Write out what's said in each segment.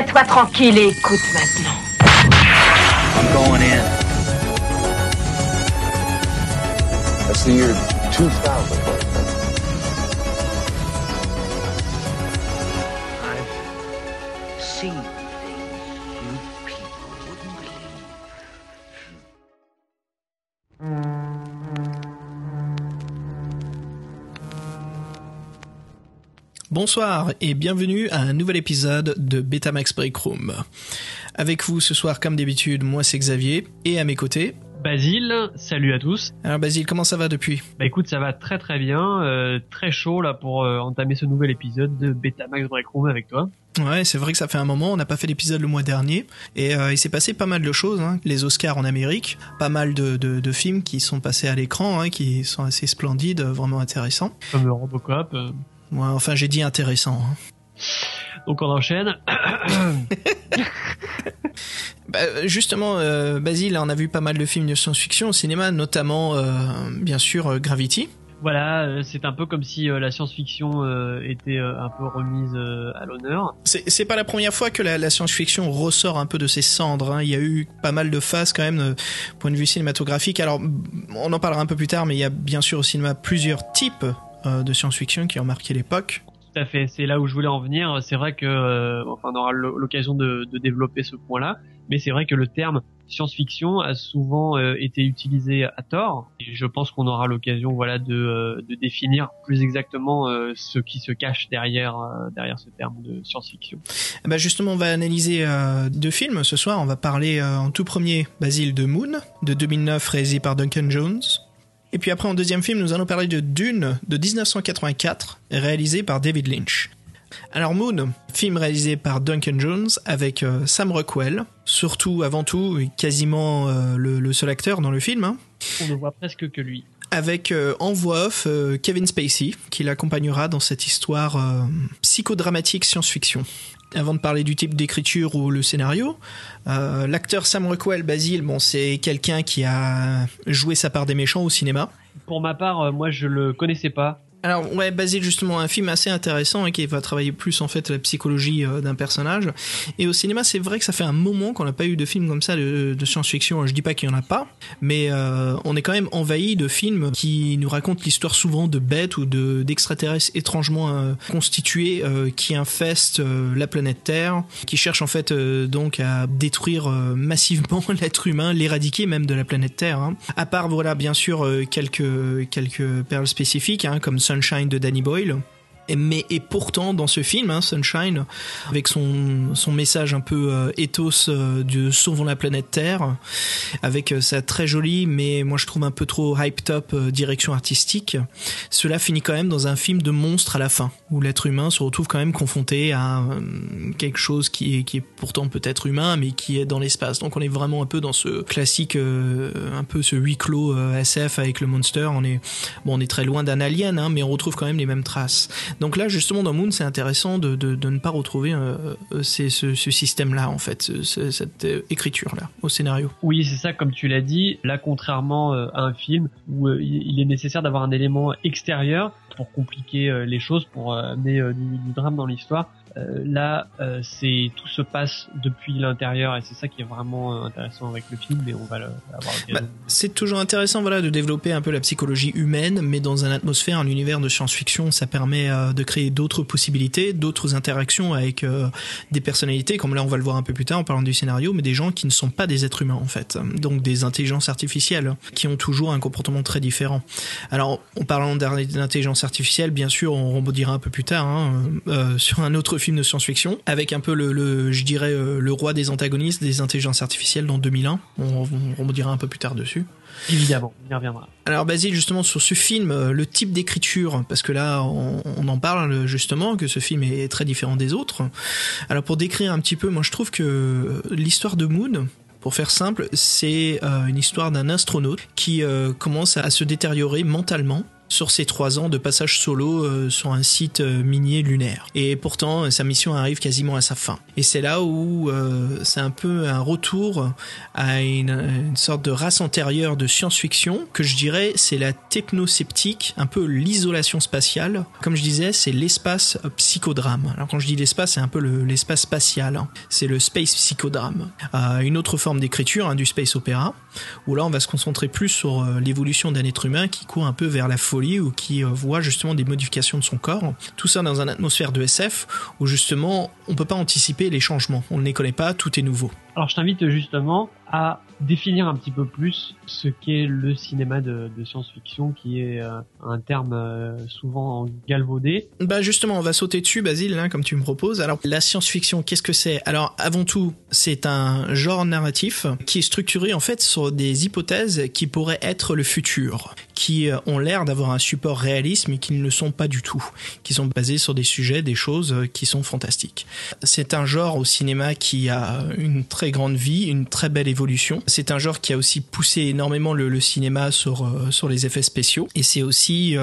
Tiens-toi tranquille et écoute maintenant. I'm going in. That's the year 2000. Bonsoir et bienvenue à un nouvel épisode de Betamax Break Room. Avec vous ce soir, comme d'habitude, moi c'est Xavier et à mes côtés. Basile, salut à tous. Alors Basile, comment ça va depuis? Bah écoute, ça va très très bien, euh, très chaud là pour euh, entamer ce nouvel épisode de Betamax Break Room avec toi. Ouais, c'est vrai que ça fait un moment, on n'a pas fait l'épisode le mois dernier, et euh, il s'est passé pas mal de choses, hein. les Oscars en Amérique, pas mal de, de, de films qui sont passés à l'écran, hein, qui sont assez splendides, vraiment intéressants. Comme le Robocop. Ouais, enfin j'ai dit intéressant. hein. Donc on enchaîne. Bah, justement, euh, Basile, on a vu pas mal de films de science-fiction au cinéma, notamment, euh, bien sûr, euh, Gravity. voilà, euh, c'est un peu comme si euh, la science-fiction euh, était euh, un peu remise euh, à l'honneur. C'est c'est pas la première fois que la, la science-fiction ressort un peu de ses cendres. hein. Il y a eu pas mal de phases quand même, euh, point de vue cinématographique. Alors, on en parlera un peu plus tard, mais il y a bien sûr au cinéma plusieurs types de science-fiction qui ont marqué l'époque. Tout à fait, c'est là où je voulais en venir. C'est vrai que, euh, enfin, on aura l'o- l'occasion de, de développer ce point-là, mais c'est vrai que le terme science-fiction a souvent euh, été utilisé à tort. Et je pense qu'on aura l'occasion, voilà, de, euh, de définir plus exactement euh, ce qui se cache derrière euh, derrière ce terme de science-fiction. Ben justement, on va analyser euh, deux films ce soir. On va parler euh, en tout premier, Basile, de Moon, de 2009, réalisé par Duncan Jones. Et puis après, en deuxième film, nous allons parler de Dune, de 1984, réalisé par David Lynch. Alors Moon, film réalisé par Duncan Jones avec euh, Sam Rockwell, surtout avant tout quasiment euh, le, le seul acteur dans le film, hein, On ne voit presque que lui. avec euh, en voix off Kevin Spacey qui l'accompagnera dans cette histoire psychodramatique science-fiction. Avant de parler du type d'écriture ou le scénario, euh, l'acteur Sam Rockwell, Basile, bon, c'est quelqu'un qui a joué sa part des méchants au cinéma. Pour ma part, euh, moi je le connaissais pas. Alors ouais, Basile justement un film assez intéressant et qui va travailler plus en fait la psychologie euh, d'un personnage. Et au cinéma, c'est vrai que ça fait un moment qu'on n'a pas eu de film comme ça de, science-fiction. Je dis pas qu'il y en a pas, mais euh, on est quand même envahi de films qui nous racontent l'histoire souvent de bêtes ou de d'extraterrestres étrangement euh, constitués euh, qui infestent la planète Terre, qui cherchent en fait donc à détruire massivement l'être humain, l'éradiquer même de la planète Terre. hein. À part voilà bien sûr quelques quelques perles spécifiques hein, comme Sunshine de Danny Boyle. Mais et pourtant dans ce film, hein, Sunshine, avec son son message un peu euh, ethos euh, de sauvons la planète Terre, avec euh, sa très jolie mais moi je trouve un peu trop hyped up euh, direction artistique, cela finit quand même dans un film de monstre à la fin, où l'être humain se retrouve quand même confronté à quelque chose qui est qui est pourtant peut-être humain mais qui est dans l'espace. Donc on est vraiment un peu dans ce classique, un peu ce huis clos SF avec le monster. On est bon, on est très loin d'un alien, hein, mais on retrouve quand même les mêmes traces. Donc là, justement, dans Moon, c'est intéressant de, de, de ne pas retrouver euh, euh, ce, ce système-là, en fait, ce- ce- cette euh, écriture-là, au scénario. Oui, c'est ça, comme tu l'as dit. Là, contrairement euh, à un film où il est nécessaire d'avoir un élément extérieur pour compliquer les choses, pour amener du, du drame dans l'histoire. Euh, là, euh, c'est tout se passe depuis l'intérieur et c'est ça qui est vraiment euh, intéressant avec le film. Mais on va le, avoir. Bah, c'est toujours intéressant voilà de développer un peu la psychologie humaine mais dans un atmosphère un univers de science-fiction ça permet euh, de créer d'autres possibilités d'autres interactions avec des personnalités comme là on va le voir un peu plus tard en parlant du scénario mais des gens qui ne sont pas des êtres humains en fait donc des intelligences artificielles qui ont toujours un comportement très différent alors en parlant d'intelligence artificielle bien sûr on rebondira un peu plus tard hein, sur un autre film de science-fiction avec un peu le, le je dirais euh, le roi des antagonistes des intelligences artificielles dans 2001 on, on rebondira un peu plus tard dessus Évidemment, on y reviendra. alors Basile, justement sur ce film, euh, le type d'écriture, parce que là on, on en parle justement, que ce film est très différent des autres. Alors pour décrire un petit peu, moi je trouve que euh, l'histoire de Moon, pour faire simple, c'est une histoire d'un astronaute qui commence à se détériorer mentalement sur ses trois ans de passage solo euh, sur un site euh, minier lunaire. Et pourtant, sa mission arrive quasiment à sa fin. Et c'est là où euh, c'est un peu un retour à une, sorte de race antérieure de science-fiction que je dirais c'est la technosceptique, un peu l'isolation spatiale. Comme je disais, c'est l'espace psychodrame. Alors quand je dis l'espace, c'est un peu le- l'espace spatial. hein. C'est le space psychodrame. Euh, une autre forme d'écriture, hein, du space opéra, où là on va se concentrer plus sur euh, l'évolution d'un être humain qui court un peu vers la folie ou qui euh, voit justement des modifications de son corps. Tout ça dans une atmosphère de SF où justement on peut pas anticiper les changements. On ne les connaît pas, tout est nouveau. Alors je t'invite justement à définir un petit peu plus ce qu'est le cinéma de, de science-fiction, qui est euh, un terme euh, souvent galvaudé. Bah justement, on va sauter dessus, Basile, hein, comme tu me proposes. Alors, la science-fiction, qu'est-ce que c'est? Alors, avant tout, c'est un genre narratif qui est structuré en fait sur des hypothèses qui pourraient être le futur, qui euh, ont l'air d'avoir un support réaliste, mais qui ne le sont pas du tout, qui sont basés sur des sujets, des choses euh, qui sont fantastiques. C'est un genre au cinéma qui a une très grande vie, une très belle évolution. C'est un genre qui a aussi poussé énormément le, cinéma sur euh, sur les effets spéciaux, et c'est aussi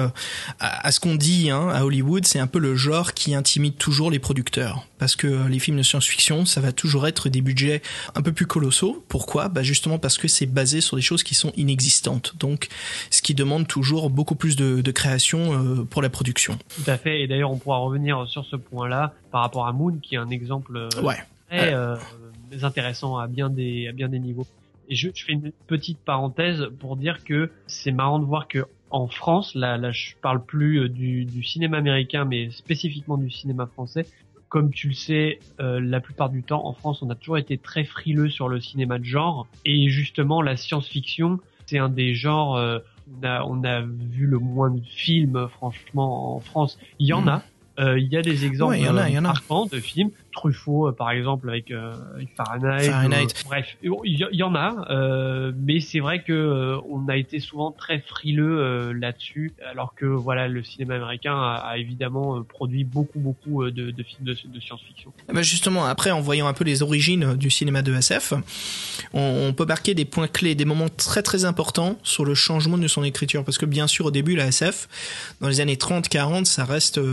à, ce qu'on dit hein, à Hollywood, c'est un peu le genre qui intimide toujours les producteurs. Parce que les films de science-fiction, ça va toujours être des budgets un peu plus colossaux. Pourquoi? Bah Justement parce que c'est basé sur des choses qui sont inexistantes. Donc, ce qui demande toujours beaucoup plus de, de création euh, pour la production. Tout à fait. Et d'ailleurs, on pourra revenir sur ce point-là par rapport à Moon, qui est un exemple euh, Ouais. très euh, intéressant à bien des à bien des niveaux. Et je, je fais une petite parenthèse pour dire que c'est marrant de voir que en France, là, là, je parle plus du, du cinéma américain, mais spécifiquement du cinéma français. Comme tu le sais, euh, la plupart du temps, en France, on a toujours été très frileux sur le cinéma de genre. Et justement, la science-fiction, c'est un des genres. euh, on a, on a vu le moins de films, franchement, en France. Il y en Mhm. a. Euh, Il y a des exemples Ouais, il y en a, y en a. marquants de films. Truffaut, euh, par exemple, avec, euh, avec Fahrenheit. Fahrenheit. euh, bref, il y, en a, euh, mais c'est vrai que euh, on a été souvent très frileux euh, là-dessus, alors que voilà, le cinéma américain a, a évidemment euh, produit beaucoup, beaucoup de, de films de, de science-fiction. Ben justement, après, en voyant un peu les origines du cinéma de SF, on, on peut marquer des points clés, des moments très très importants sur le changement de son écriture. Parce que bien sûr, au début, la SF, dans les années 30-40, ça reste euh,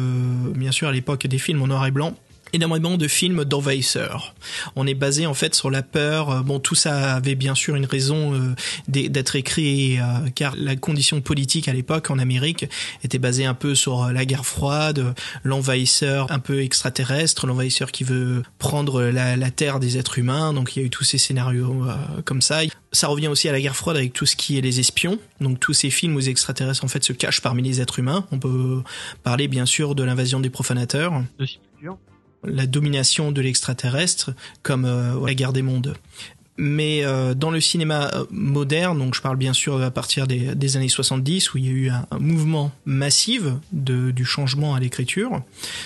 bien sûr à l'époque des films en noir et blanc énormément de films d'envahisseurs. On est basé en fait sur la peur. Euh, Bon, tout ça avait bien sûr une raison euh, d'être écrit, euh, car la condition politique à l'époque en Amérique était basée un peu sur la guerre froide, l'envahisseur un peu extraterrestre, l'envahisseur qui veut prendre la, terre des êtres humains. Donc il y a eu tous ces scénarios comme ça. Ça revient aussi à la guerre froide avec tout ce qui est les espions. Donc tous ces films où les extraterrestres en fait se cachent parmi les êtres humains. On peut parler bien sûr de l'invasion des profanateurs. La domination de l'extraterrestre comme euh, la guerre des mondes. Mais euh, dans le cinéma euh, moderne, donc je parle bien sûr à partir des, des années 70 où il y a eu un, mouvement massif de, du changement à l'écriture,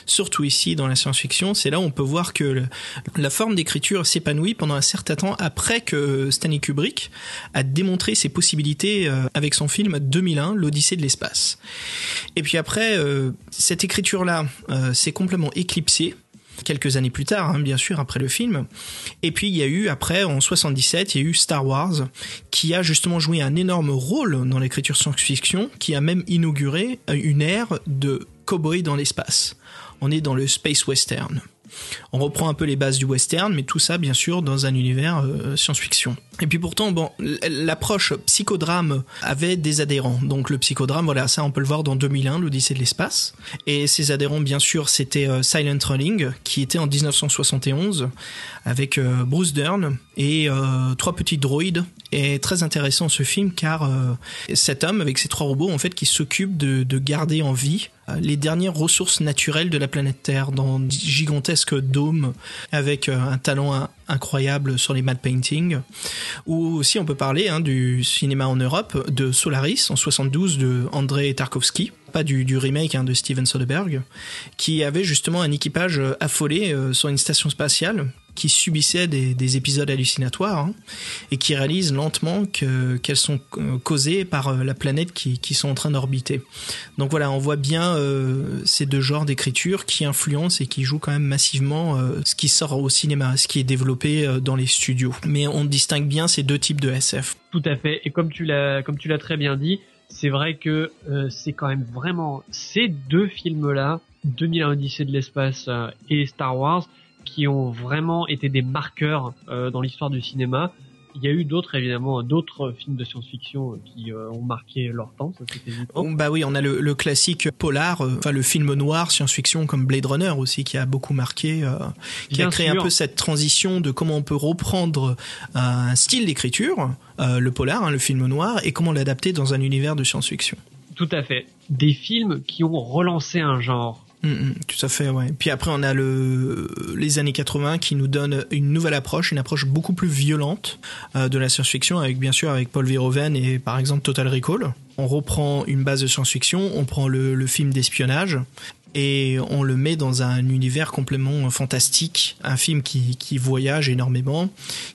surtout ici dans la science-fiction, c'est là où on peut voir que la forme d'écriture s'épanouit pendant un certain temps après que Stanley Kubrick a démontré ses possibilités euh, avec son film 2001, l'Odyssée de l'espace. Et puis après, euh, cette écriture-là euh, s'est complètement éclipsée quelques années plus tard, hein, bien sûr, après le film. Et puis il y a eu, après, en 77, il y a eu Star Wars, qui a justement joué un énorme rôle dans l'écriture science-fiction, qui a même inauguré une ère de cowboy dans l'espace. On est dans le space western. On reprend un peu les bases du western, mais tout ça, bien sûr, dans un univers euh, science-fiction. Et puis pourtant, l'approche psychodrame avait des adhérents. Donc le psychodrame, voilà, ça on peut le voir dans 2001, l'Odyssée de l'espace. Et ses adhérents, bien sûr, c'était euh, Silent Running, qui était en 1971, avec euh, Bruce Dern et trois petits droïdes. Et très intéressant ce film, car euh, cet homme, avec ses trois robots, en fait, qui s'occupe de, de garder en vie euh, les dernières ressources naturelles de la planète Terre dans gigantesques dômes avec euh, un talent in- incroyable sur les matte paintings. Ou aussi on peut parler hein, du cinéma en Europe de Solaris en 72 de Andrei Tarkovsky, pas du, du remake hein, de Steven Soderbergh, qui avait justement un équipage euh, affolé euh, sur une station spatiale qui subissait des, des épisodes hallucinatoires hein, et qui réalise lentement que qu'elles sont euh, causées par euh, la planète qui, qui sont en train d'orbiter. Donc voilà, on voit bien euh, ces deux genres d'écriture qui influencent et qui jouent quand même massivement ce qui sort au cinéma, ce qui est développé dans les studios. Mais on distingue bien ces deux types de SF. Tout à fait. Et comme tu l'as, très bien dit, c'est vrai que c'est quand même vraiment ces deux films-là, 2001 Odyssée de l'espace et Star Wars, qui ont vraiment été des marqueurs euh, dans l'histoire du cinéma. Il y a eu d'autres évidemment, d'autres films de science-fiction qui euh, ont marqué leur temps, ça c'est évident. Oh, Bah oui, on a le, le classique polar, euh, enfin le film noir science-fiction comme Blade Runner aussi qui a beaucoup marqué, euh, qui Bien a créé sûr. un peu cette transition de comment on peut reprendre un style d'écriture, le polar, hein, le film noir, et comment l'adapter dans un univers de science-fiction. Tout à fait. Des films qui ont relancé un genre. Mm, mm, tout à fait, ouais. Puis après, on a le, les années 80 qui nous donnent une nouvelle approche, une approche beaucoup plus violente euh, de la science-fiction, avec bien sûr avec Paul Verhoeven et par exemple Total Recall. On reprend une base de science-fiction, on prend le, le film d'espionnage et on le met dans un univers complètement fantastique, un film qui, qui voyage énormément,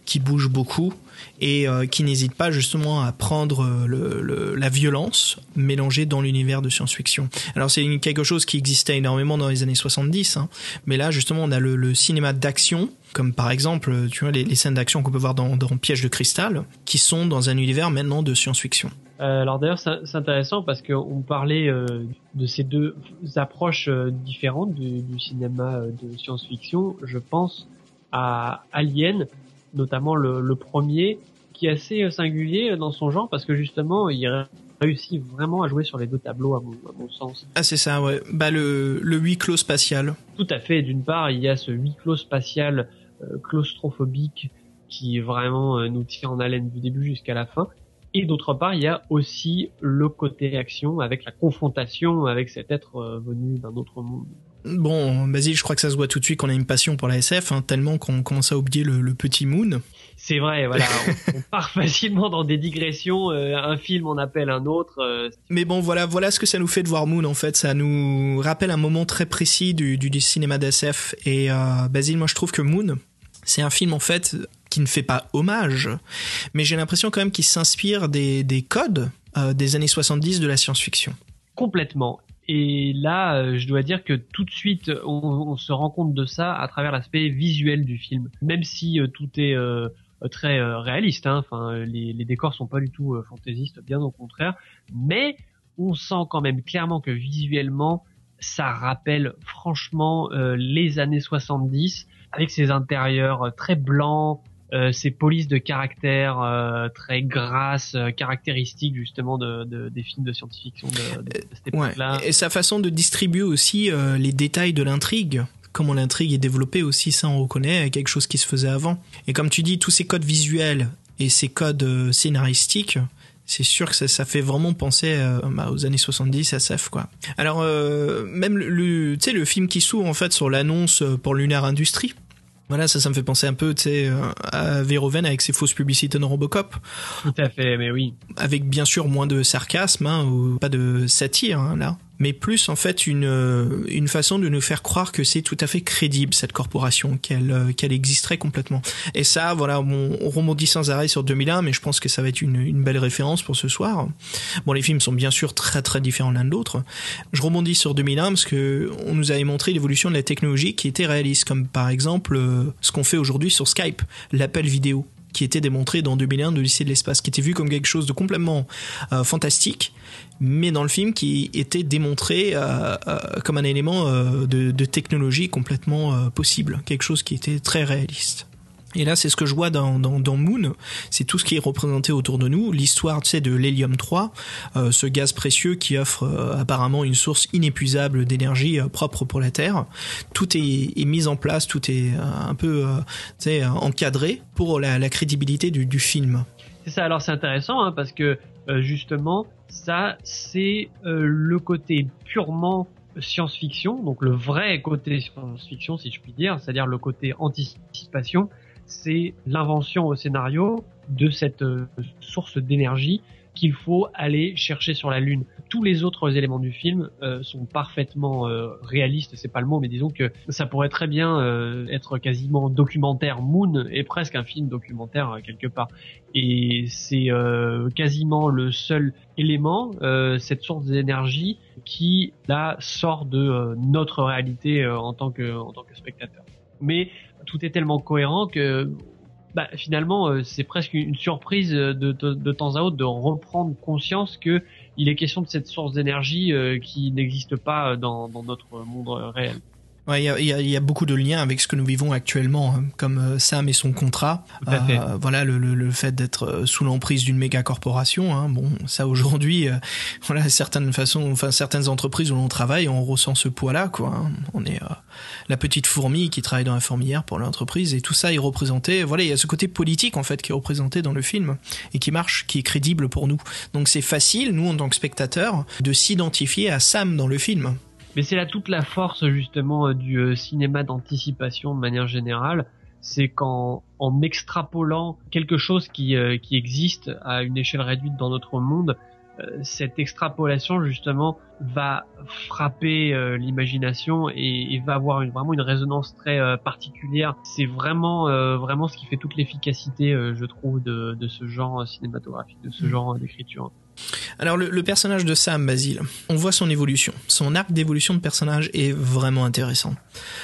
qui bouge beaucoup et euh, qui n'hésite pas justement à prendre euh, le, le- la violence mélangée dans l'univers de science-fiction. Alors c'est quelque chose qui existait énormément dans les années 70, hein, mais là justement on a le, le cinéma d'action, comme par exemple tu vois les, les scènes d'action qu'on peut voir dans, dans Piège de cristal, qui sont dans un univers maintenant de science-fiction. Euh, alors d'ailleurs c'est intéressant parce qu'on parlait euh, de ces deux approches euh, différentes du, du cinéma de science-fiction. Je pense à Alien, notamment le, le premier, qui est assez singulier dans son genre parce que justement il ré- réussit vraiment à jouer sur les deux tableaux à mon, à mon sens. Ah c'est ça, ouais. Bah le, le huis clos spatial. Tout à fait. D'une part, il y a ce huis clos spatial euh, claustrophobique qui vraiment nous tient en haleine du début jusqu'à la fin. Et d'autre part, il y a aussi le côté action avec la confrontation avec cet être euh, venu d'un autre monde. Bon, Basile, je crois que ça se voit tout de suite qu'on a une passion pour la SF, hein, tellement qu'on commence à oublier le, le petit Moon. C'est vrai, voilà, on, on part facilement dans des digressions. euh, un film en appelle un autre. euh, Mais bon, voilà, voilà ce que ça nous fait de voir Moon, en fait. Ça nous rappelle un moment très précis du, du, du cinéma d'SF. Et euh, Basile, moi, je trouve que Moon, c'est un film, en fait, qui ne fait pas hommage, mais j'ai l'impression quand même qu'il s'inspire des, des codes euh, des années 70 de la science-fiction. complètement. Et là, euh, je dois dire que tout de suite, on, se rend compte de ça à travers l'aspect visuel du film. Même si euh, tout est très réaliste, hein. enfin, les, les décors sont pas du tout fantaisistes, bien au contraire. Mais on sent quand même clairement que visuellement, ça rappelle franchement les années 70 avec ces intérieurs très blancs, ces polices de caractère euh, très grasses, euh, caractéristiques justement de, de- des films de science-fiction de, de, cette Ouais. époque-là. Et sa façon de distribuer aussi euh, les détails de l'intrigue. Comment l'intrigue est développée aussi, ça on reconnaît, quelque chose qui se faisait avant. Et comme tu dis, tous ces codes visuels et ces codes euh, scénaristiques, c'est sûr que ça, ça fait vraiment penser euh, bah, aux années 70 SF quoi. Alors euh, même le, le- tu sais le film qui s'ouvre en fait sur l'annonce euh, pour Lunar Industries. Voilà, ça, ça me fait penser un peu, tu sais, euh, à Verhoeven avec ses fausses publicités dans Robocop Tout à fait, mais oui. avec bien sûr moins de sarcasme hein, ou pas de satire hein, là, mais plus en fait une euh, une façon de nous faire croire que c'est tout à fait crédible cette corporation, qu'elle euh, qu'elle existerait complètement. Et ça, voilà, bon, on rebondit sans arrêt sur 2001, mais je pense que ça va être une, une belle référence pour ce soir. Bon, les films sont bien sûr très très différents l'un de l'autre. Je rebondis sur 2001 parce que on nous avait montré l'évolution de la technologie qui était réaliste, comme par exemple euh, ce qu'on fait aujourd'hui sur Skype, l'appel vidéo qui était démontré dans 2001 de lycée de l'espace, qui était vu comme quelque chose de complètement euh, fantastique, mais dans le film qui était démontré euh, euh, comme un élément de, technologie complètement possible, quelque chose qui était très réaliste. Et là, c'est ce que je vois dans, dans, dans Moon, c'est tout ce qui est représenté autour de nous, l'histoire, tu sais, de l'hélium 3, euh, ce gaz précieux qui offre euh, apparemment une source inépuisable d'énergie euh, propre pour la Terre. Tout est, est mis en place, tout est euh, un peu, euh, tu sais, encadré pour la, la crédibilité du, du film. C'est ça. Alors c'est intéressant hein, parce que euh, justement, ça c'est euh, le côté purement science-fiction, donc le vrai côté science-fiction si je puis dire, c'est-à-dire le côté anticipation, c'est l'invention au scénario de cette euh, source d'énergie qu'il faut aller chercher sur la Lune. Tous les autres éléments du film euh, sont parfaitement euh, réalistes, c'est pas le mot, mais disons que ça pourrait très bien euh, être quasiment documentaire. Moon est presque un film documentaire euh, quelque part, et c'est euh, quasiment le seul élément, cette source d'énergie qui là sort de notre réalité en tant que en tant que spectateur. Mais tout est tellement cohérent que bah, finalement, euh, c'est presque une surprise de, de, de temps à autre de reprendre conscience que il est question de cette source d'énergie euh, qui n'existe pas dans notre monde réel. Ouais, il y a, y, a, y a, beaucoup de liens avec ce que nous vivons actuellement, hein, comme euh, Sam et son contrat. Euh, voilà, le, le, le fait d'être euh, sous l'emprise d'une méga corporation. Hein, bon, ça aujourd'hui, euh, voilà, certaines façons, enfin certaines entreprises où l'on travaille, on ressent ce poids-là, quoi. Hein. On est la petite fourmi qui travaille dans la fourmilière pour l'entreprise et tout ça est représenté. Voilà, il y a ce côté politique en fait qui est représenté dans le film et qui marche, qui est crédible pour nous. Donc c'est facile, nous en tant que spectateurs, de s'identifier à Sam dans le film. Mais c'est là toute la force justement du cinéma d'anticipation de manière générale, c'est qu'en en extrapolant quelque chose qui, euh, qui existe à une échelle réduite dans notre monde, euh, cette extrapolation justement va frapper euh, l'imagination et, et, va avoir une, vraiment une résonance très particulière. C'est vraiment vraiment ce qui fait toute l'efficacité, je trouve, de, de ce genre cinématographique, de ce genre d'écriture. Alors le, le, personnage de Sam Basile, on voit son évolution. Son arc d'évolution de personnage est vraiment intéressant.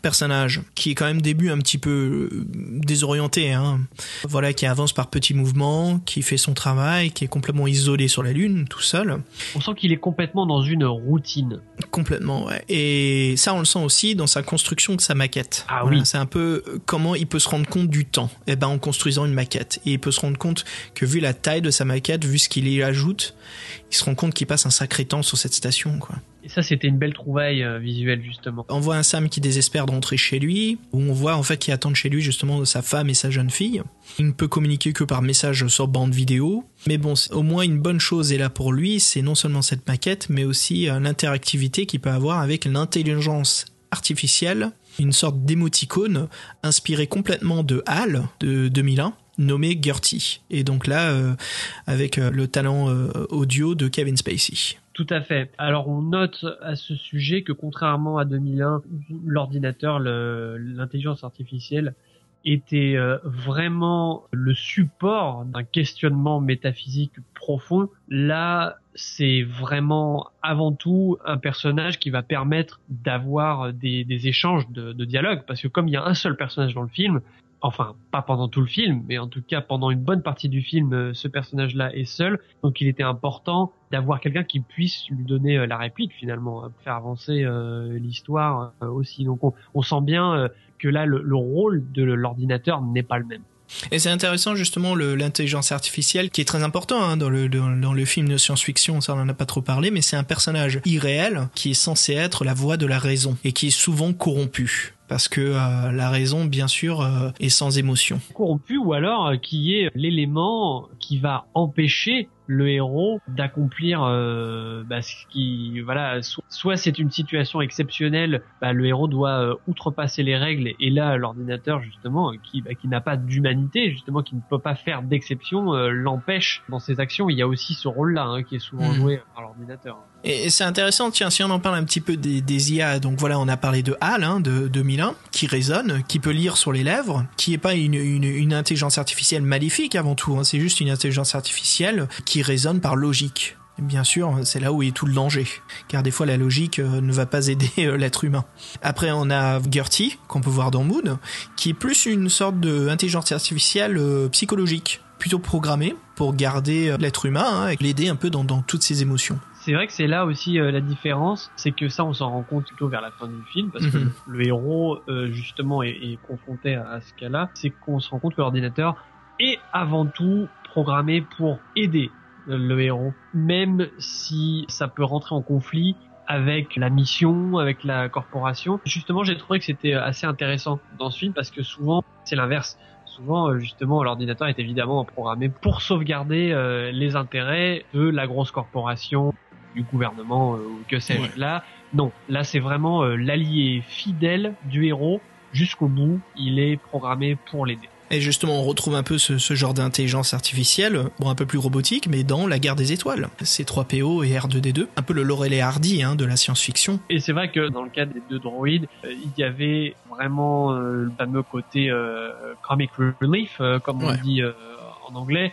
Personnage qui est quand même début un petit peu désorienté, hein. voilà, qui avance par petits mouvements, qui fait son travail, qui est complètement isolé sur la lune, tout seul. On sent qu'il est complètement dans une routine. Complètement, ouais. Et ça, on le sent aussi dans sa construction de sa maquette. Ah voilà, oui. C'est un peu comment il peut se rendre compte du temps. Eh ben, en construisant une maquette. Et il peut se rendre compte que vu la taille de sa maquette, vu ce qu'il y ajoute, il se rend compte qu'il passe un sacré temps sur cette station, quoi. Et ça, c'était une belle trouvaille euh, visuelle, justement. On voit un Sam qui désespère de rentrer chez lui, où on voit en fait qu'il attend chez lui justement sa femme et sa jeune fille. Il ne peut communiquer que par message sur bande vidéo. Mais bon, au moins une bonne chose est là pour lui, c'est non seulement cette maquette, mais aussi euh, l'interactivité qu'il peut avoir avec l'intelligence artificielle, une sorte d'émoticône inspiré complètement de HAL de 2001 nommé Gertie. Et donc là, euh, avec euh, le talent euh, audio de Kevin Spacey. Tout à fait. Alors on note à ce sujet que contrairement à 2001, l'ordinateur, l'intelligence artificielle était vraiment le support d'un questionnement métaphysique profond. Là, c'est vraiment avant tout un personnage qui va permettre d'avoir des, échanges de dialogue, parce que comme il y a un seul personnage dans le film, enfin pas pendant tout le film, mais en tout cas pendant une bonne partie du film, ce personnage-là est seul, donc il était important d'avoir quelqu'un qui puisse lui donner la réplique finalement, faire avancer euh, l'histoire euh, aussi. Donc on, sent bien euh, que là le, le rôle de l'ordinateur n'est pas le même. Et c'est intéressant justement l'intelligence artificielle qui est très important hein, dans, le, film de science-fiction, ça on en a pas trop parlé, mais c'est un personnage irréel qui est censé être la voix de la raison et qui est souvent corrompu parce que euh, la raison, bien sûr, euh, est sans émotion. Corrompu ou alors euh, qui est l'élément qui va empêcher le héros d'accomplir euh, bah, ce qui voilà so soit c'est une situation exceptionnelle bah, le héros doit euh, outrepasser les règles et là l'ordinateur justement qui bah, qui n'a pas d'humanité justement qui ne peut pas faire d'exception euh, l'empêche dans ses actions il y a aussi ce rôle là hein, qui est souvent mmh. joué par l'ordinateur et, et c'est intéressant tiens si on en parle un petit peu des, des IA donc voilà on a parlé de HAL hein, de 2001 qui résonne qui peut lire sur les lèvres qui est pas une, une, une intelligence artificielle maléfique avant tout hein, c'est juste une intelligence artificielle qui résonne par logique. Et bien sûr, c'est là où est tout le danger, car des fois la logique euh, ne va pas aider euh, l'être humain. Après, on a Gertie, qu'on peut voir dans Mood, qui est plus une sorte d'intelligence artificielle euh, psychologique, plutôt programmée pour garder l'être humain hein, et l'aider un peu dans, dans toutes ses émotions. C'est vrai que c'est là aussi euh, la différence, c'est que ça on s'en rend compte plutôt vers la fin du film, parce que le, le héros euh, justement est, est, confronté à, à ce cas-là, c'est qu'on se rend compte que l'ordinateur est avant tout programmé pour aider le héros, même si ça peut rentrer en conflit avec la mission, avec la corporation. Justement, j'ai trouvé que c'était assez intéressant dans ce film parce que souvent, c'est l'inverse. Souvent, justement, l'ordinateur est évidemment programmé pour sauvegarder euh, les intérêts de la grosse corporation, du gouvernement, euh, que sais-je. Ouais. Là, non. Là, c'est vraiment euh, l'allié fidèle du héros jusqu'au bout. Il est programmé pour l'aider. Et justement, on retrouve un peu ce, ce genre d'intelligence artificielle, bon, un peu plus robotique, mais dans La guerre des étoiles. C3PO et R2D2, un peu le Laurel et Hardy hein, de la science-fiction. Et c'est vrai que dans le cas des deux droïdes, euh, il y avait vraiment euh, le fameux côté euh, comic relief, comme on dit en anglais.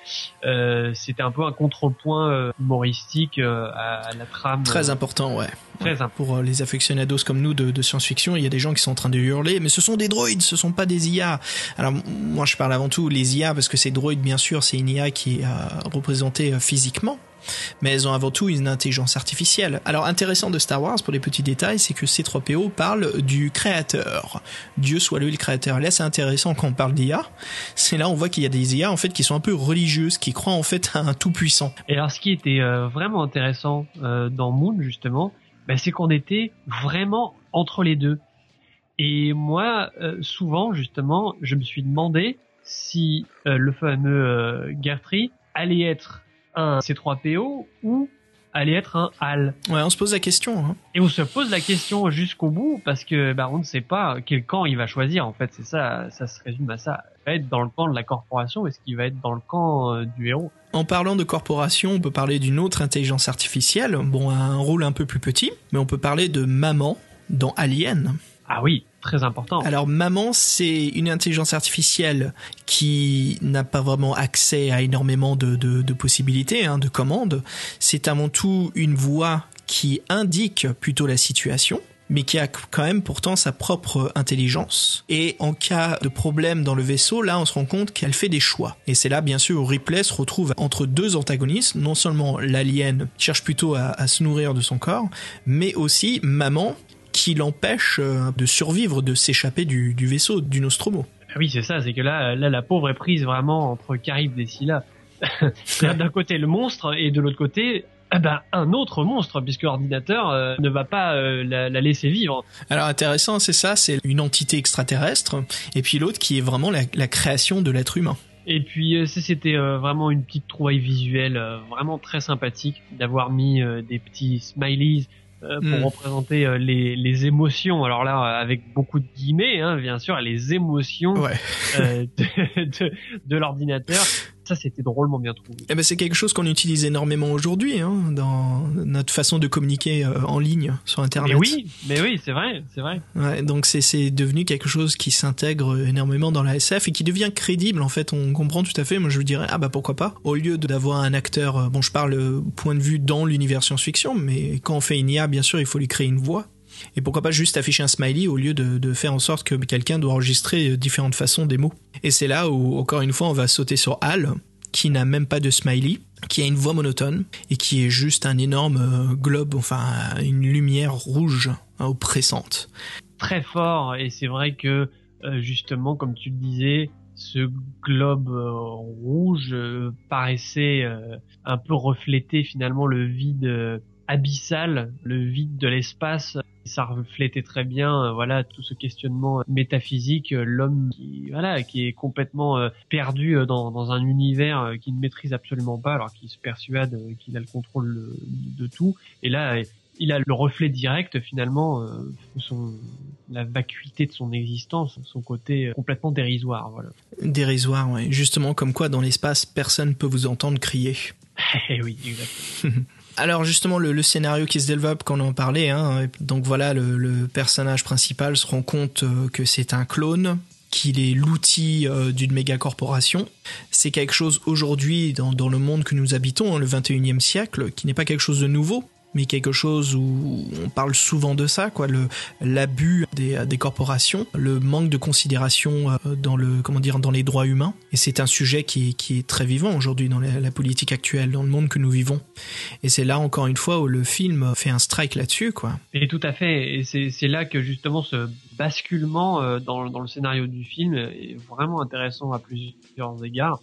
C'était un peu un contrepoint humoristique à, à, la trame. Très important, ouais. Très. Pour euh, les aficionados comme nous de, de science-fiction, il y a des gens qui sont en train de hurler, mais ce sont des droïdes, ce sont pas des IA. Alors moi je parle avant tout les IA parce que ces droïdes bien sûr c'est une IA qui est euh, représentée euh, physiquement. Mais elles ont avant tout une intelligence artificielle. Alors intéressant de Star Wars pour les petits détails, c'est que C3PO parle du créateur. Dieu soit lui le créateur. Là c'est intéressant quand on parle d'IA. C'est là on voit qu'il y a des IA en fait qui sont un peu religieuses, qui croient en fait à un tout puissant. Et alors, ce qui était euh, vraiment intéressant euh, dans Moon, justement, bah, c'est qu'on était vraiment entre les deux. Et moi, euh, souvent, justement, je me suis demandé si euh, le fameux euh, allait être un C3PO ou allait être un HAL. Ouais, on se pose la question. Hein. Et on se pose la question jusqu'au bout parce que bah, on ne sait pas quel camp il va choisir. En fait, c'est ça, ça se résume à ça. Il va être dans le camp de la corporation ou est-ce qu'il va être dans le camp euh, du héros? En parlant de corporation, on peut parler d'une autre intelligence artificielle, bon, à un rôle un peu plus petit, mais on peut parler de Maman dans Alien. Ah oui, très important. Alors Maman, c'est une intelligence artificielle qui n'a pas vraiment accès à énormément de, de, possibilités, hein, de commandes. C'est avant tout une voix qui indique plutôt la situation mais qui a quand même pourtant sa propre intelligence. Et en cas de problème dans le vaisseau, là, on se rend compte qu'elle fait des choix. Et c'est là, bien sûr, où Ripley se retrouve entre deux antagonistes, non seulement l'alien cherche plutôt à, à se nourrir de son corps, mais aussi maman qui l'empêche euh, de survivre, de s'échapper du, du vaisseau, du Nostromo. Ah oui, c'est ça, c'est que là, là, la pauvre est prise vraiment entre Carib et Scylla. D'un côté le monstre et de l'autre côté, eh ben, un autre monstre, puisque l'ordinateur euh, ne va pas euh, la, la laisser vivre. Alors intéressant, c'est ça, c'est une entité extraterrestre, et puis l'autre qui est vraiment la, la création de l'être humain. Et puis euh, c'était vraiment une petite trouvaille visuelle vraiment très sympathique d'avoir mis des petits smileys euh, pour Mm. représenter euh, les, les émotions. Alors là avec beaucoup de guillemets hein, bien sûr, les émotions Ouais. euh, de, de, de l'ordinateur. Ça c'était drôlement bien trouvé. Eh ben c'est quelque chose qu'on utilise énormément aujourd'hui hein, dans notre façon de communiquer euh, en ligne sur Internet. Mais oui, mais oui, c'est vrai, c'est vrai. Ouais, donc c'est c'est devenu quelque chose qui s'intègre énormément dans la SF et qui devient crédible en fait. On comprend tout à fait. Moi je dirais ah bah pourquoi pas? Au lieu de- d'avoir un acteur, euh, bon je parle euh, point de vue dans l'univers science-fiction, mais quand on fait une IA bien sûr il faut lui créer une voix. Et pourquoi pas juste afficher un smiley au lieu de, faire en sorte que quelqu'un doit enregistrer euh, différentes façons des mots. Et c'est là où encore une fois on va sauter sur Hal qui n'a même pas de smiley, qui a une voix monotone et qui est juste un énorme euh, globe, enfin une lumière rouge hein, oppressante. Très fort et c'est vrai que euh, justement comme tu le disais, ce globe rouge paraissait un peu refléter finalement le vide abyssal, le vide de l'espace. Ça reflétait très bien, euh, voilà, tout ce questionnement métaphysique, euh, l'homme qui, voilà, qui est complètement euh, perdu euh, dans, dans un univers euh, qu'il ne maîtrise absolument pas, alors qu'il se persuade euh, qu'il a le contrôle euh, de tout. Et là, euh, il a le reflet direct finalement euh, son la vacuité de son existence, son côté euh, complètement dérisoire. Voilà. Dérisoire, ouais. Justement, comme quoi dans l'espace, personne peut vous entendre crier. Eh oui, exactement. Alors justement, le, le scénario qui se développe, qu'on en parlait, hein, donc voilà, le, le personnage principal se rend compte euh, que c'est un clone, qu'il est l'outil euh, d'une méga corporation. C'est quelque chose aujourd'hui dans, dans le monde que nous habitons, hein, le 21e siècle, qui n'est pas quelque chose de nouveau mais quelque chose où on parle souvent de ça, quoi, le l'abus des, des corporations, le manque de considération euh, dans le comment dire dans les droits humains, et c'est un sujet qui, est- très vivant aujourd'hui dans la, politique actuelle, dans le monde que nous vivons. Et c'est là encore une fois où le film fait un strike là-dessus, quoi. Et tout à fait. Et c'est là que justement ce basculement euh, dans le scénario du film est vraiment intéressant à plusieurs égards.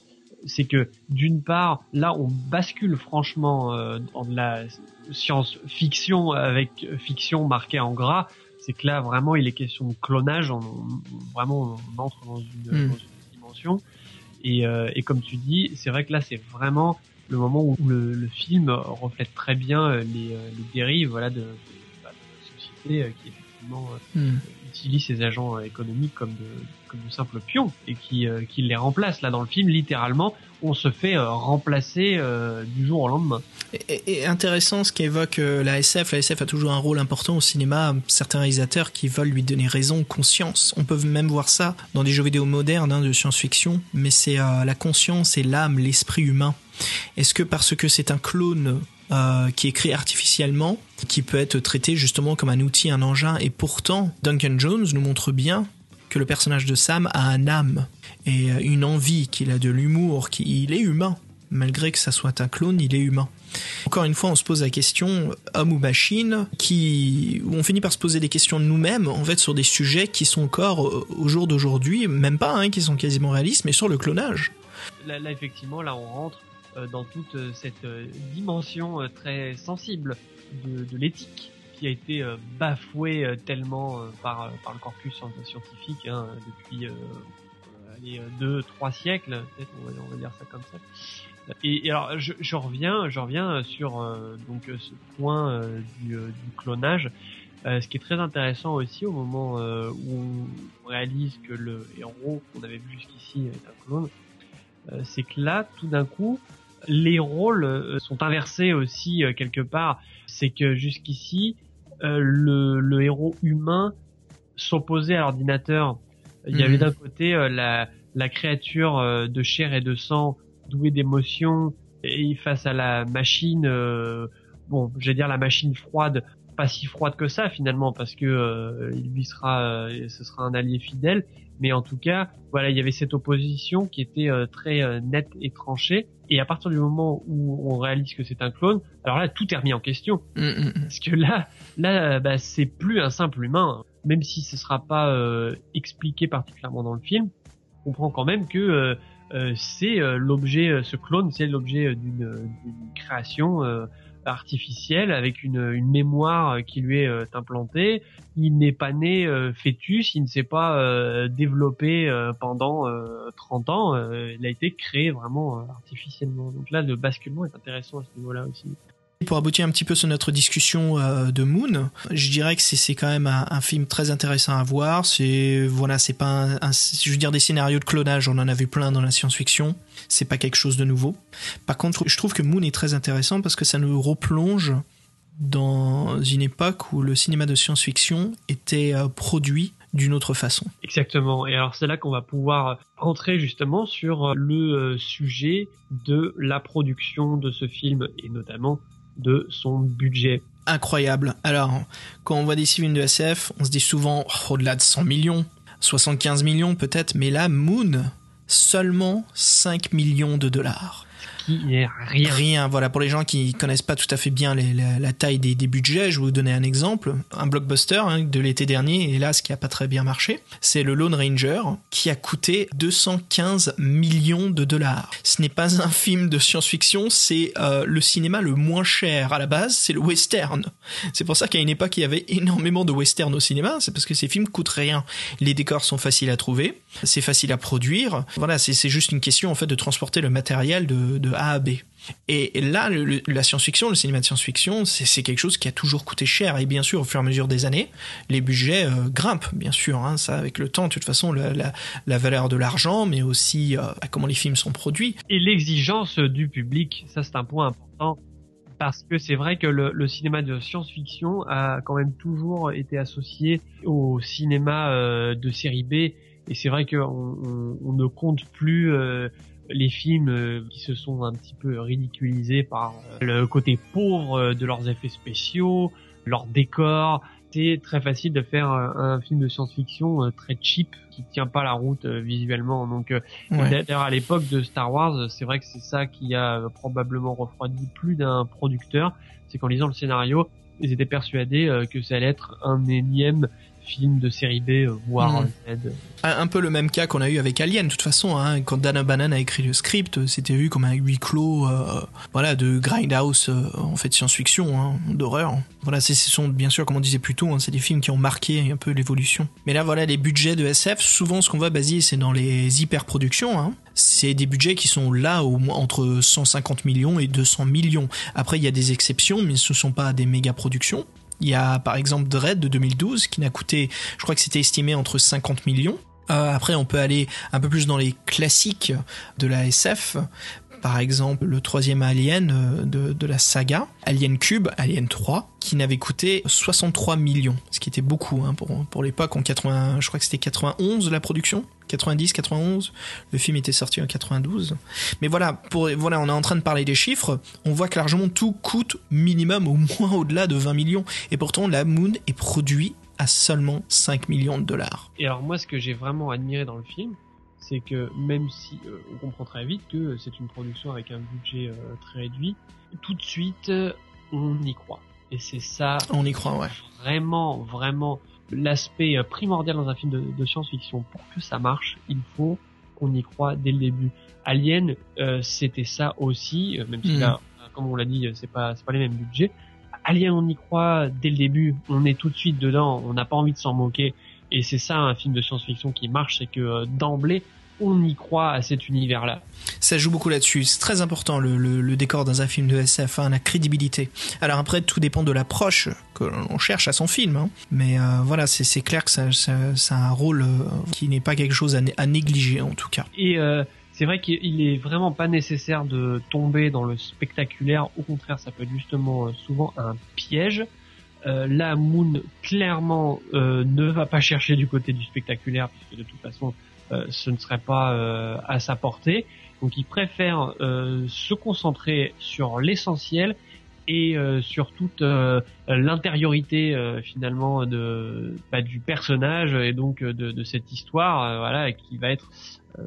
C'est que d'une part, là, on bascule franchement euh, dans de la science-fiction avec fiction marquée en gras. C'est que là, vraiment, il est question de clonage. On, on- vraiment, on entre dans une, Mm. dans une dimension. Et, euh, et comme tu dis, c'est vrai que là, c'est vraiment le moment où le, le film reflète très bien euh, les, euh, les dérives voilà, de, de, bah, de la société euh, qui effectivement Hmm. Utilise ces agents euh, économiques comme de, simples pions et qui, euh, les remplace. Là, dans le film, littéralement, on se fait euh, remplacer du jour au lendemain. Et, intéressant ce qu'évoque la SF. La SF a toujours un rôle important au cinéma. Certains réalisateurs qui veulent lui donner raison, conscience. On peut même voir ça dans des jeux vidéo modernes hein, de science-fiction. Mais c'est la conscience et l'âme, l'esprit humain. Est-ce que parce que c'est un clone euh, qui est créé artificiellement, qui peut être traité justement comme un outil, un engin, et pourtant Duncan Jones nous montre bien que le personnage de Sam a un âme et euh, une envie, qu'il a de l'humour, qu'il est humain. Malgré que ça soit un clone, il est humain. Encore une fois, on se pose la question homme ou machine, qui où on finit par se poser des questions de nous-mêmes, en fait, sur des sujets qui sont encore euh, au jour d'aujourd'hui, même pas, hein, qui sont quasiment réalistes, mais sur le clonage. Là, effectivement, là, on rentre dans toute euh, cette euh, dimension euh, très sensible de, de l'éthique qui a été euh, bafouée euh, tellement euh, par, euh, par le corpus scien- scientifique hein, depuis euh, euh, euh, deux, trois siècles, peut-être on va, on va dire ça comme ça. Et, et alors je, je reviens, je reviens sur euh, donc euh, ce point euh, du, euh, du clonage. Euh, ce qui est très intéressant aussi au moment euh, où on réalise que le héros qu'on avait vu jusqu'ici est un clone, euh, c'est que là, tout d'un coup, les rôles euh, sont inversés aussi euh, quelque part. C'est que jusqu'ici, euh, le, le héros humain s'opposait à l'ordinateur. Il y avait Mhm. d'un côté euh, la, la créature euh, de chair et de sang douée d'émotions et face à la machine, euh, bon, je vais dire la machine froide, pas si froide que ça finalement parce que euh, il lui sera, euh, ce sera un allié fidèle. Mais en tout cas, voilà, il y avait cette opposition qui était euh, très euh, nette et tranchée. Et à partir du moment où on réalise que c'est un clone, alors là, tout est remis en question. Mm, mm, mm. Parce que là, là, bah, c'est plus un simple humain. Même si ce sera pas euh, expliqué particulièrement dans le film, on comprend quand même que euh, euh, c'est euh, l'objet, euh, ce clone, c'est l'objet euh, d'une d'une création euh, artificielle avec une, une mémoire euh, qui lui est euh, implantée. Il n'est pas né euh, fœtus, il ne s'est pas euh, développé euh, pendant euh, 30 ans. euh, il a été créé vraiment artificiellement. Donc là, le basculement est intéressant à ce niveau-là aussi. Pour aboutir un petit peu sur notre discussion euh, de Moon, je dirais que c'est quand même un, film très intéressant à voir. C'est voilà, c'est pas un, je veux dire des scénarios de clonage, on en a vu plein dans la science-fiction. C'est pas quelque chose de nouveau. Par contre, je trouve que Moon est très intéressant parce que ça nous replonge dans une époque où le cinéma de science-fiction était euh, produit d'une autre façon. Exactement. Et alors c'est là qu'on va pouvoir entrer justement sur le euh, sujet de la production de ce film et notamment de son budget. Incroyable. Alors, quand on voit des films de SF, on se dit souvent oh, au-delà de 100 millions, 75 millions peut-être, mais là, Moon, seulement 5 millions de dollars. Rien. Rien, voilà, pour les gens qui connaissent pas tout à fait bien la, taille des, budgets, je vais vous donner un exemple. Un blockbuster hein, de l'été dernier, hélas, qui a pas très bien marché, c'est le Lone Ranger, qui a coûté 215 millions de dollars. Ce n'est pas un film de science-fiction, c'est euh, le cinéma le moins cher à la base, c'est le western. C'est pour ça qu'à une époque, il y avait énormément de western au cinéma, c'est parce que ces films coûtent rien. Les décors sont faciles à trouver, c'est facile à produire. Voilà, c'est juste une question en fait de transporter le matériel de A à B. Et là, la science-fiction, le cinéma de science-fiction, c'est quelque chose qui a toujours coûté cher. Et bien sûr, au fur et à mesure des années, les budgets euh, grimpent, bien sûr. Hein, ça, avec le temps, de toute façon, la, valeur de l'argent, mais aussi euh, comment les films sont produits. Et l'exigence du public, ça c'est un point important. Parce que c'est vrai que le, cinéma de science-fiction a quand même toujours été associé au cinéma euh, de série B. Et c'est vrai qu'on on, on ne compte plus euh, les films euh, qui se sont un petit peu ridiculisés par euh, le côté pauvre euh, de leurs effets spéciaux, leurs décors. C'est très facile de faire un film de science-fiction très cheap qui tient pas la route visuellement. Donc Ouais. D'ailleurs, à l'époque de Star Wars, c'est vrai que c'est ça qui a probablement refroidi plus d'un producteur. C'est qu'en lisant le scénario, ils étaient persuadés que ça allait être un énième film de série B, euh, voire Mhm. Z. Un, un peu le même cas qu'on a eu avec Alien, de toute façon. Hein, quand Dan O'Bannon a écrit le script, c'était vu comme un huis clos, euh, voilà, de grindhouse, euh, en fait, science-fiction, hein, d'horreur. Voilà, ce sont bien sûr, comme on disait plus tôt, hein, c'est des films qui ont marqué un peu l'évolution. Mais là, voilà, les budgets de SF, souvent, ce qu'on va baser, c'est dans les hyper-productions. Hein. C'est des budgets qui sont là au moins entre 150 millions et 200 millions. Après, il y a des exceptions, mais ce ne sont pas des méga-productions. Il y a par exemple Dread de 2012 qui n'a coûté, je crois que c'était estimé entre 50 millions. Euh, après, on peut aller un peu plus dans les classiques de la SF. Par exemple le troisième Alien euh, de, la saga, Alien Cube, Alien 3, qui n'avait coûté 63 millions, ce qui était beaucoup hein, pour, pour l'époque, en 80, je crois que c'était 91 la production 90, 91. Le film était sorti en 92. Mais voilà, pour, voilà, on est en train de parler des chiffres. On voit que largement tout coûte minimum au moins au-delà de 20 millions. Et pourtant, la Moon est produit à seulement 5 millions de dollars. Et alors moi, ce que j'ai vraiment admiré dans le film, c'est que même si euh, on comprend très vite que c'est une production avec un budget euh, très réduit, tout de suite euh, on y croit. Et c'est ça. On y croit, ouais. Vraiment, vraiment l'aspect primordial dans un film de, de science-fiction. Pour que ça marche, il faut qu'on y croit dès le début. Alien, euh, c'était ça aussi, euh, même si Mhm. là, comme on l'a dit, c'est pas c'est pas les mêmes budgets. Alien, on y croit dès le début, on est tout de suite dedans, on n'a pas envie de s'en moquer. Et c'est ça un film de science-fiction qui marche, c'est que euh, d'emblée, on y croit à cet univers-là. Ça joue beaucoup là-dessus. C'est très important le, le, le décor dans un film de SF, hein, la crédibilité. Alors après, tout dépend de l'approche que l'on cherche à son film. hein. Mais euh, voilà, c'est clair que ça, ça, ça a un rôle euh, qui n'est pas quelque chose à, né- à négliger en tout cas. Et euh, c'est vrai qu'il est vraiment pas nécessaire de tomber dans le spectaculaire. Au contraire, ça peut être justement souvent un piège. Euh, là, Moon clairement euh, ne va pas chercher du côté du spectaculaire puisque de toute façon, euh, ce ne serait pas euh, à sa portée. Donc, il préfère se concentrer sur l'essentiel et sur toute l'intériorité finalement de bah, du personnage et donc de, cette histoire, voilà, qui va être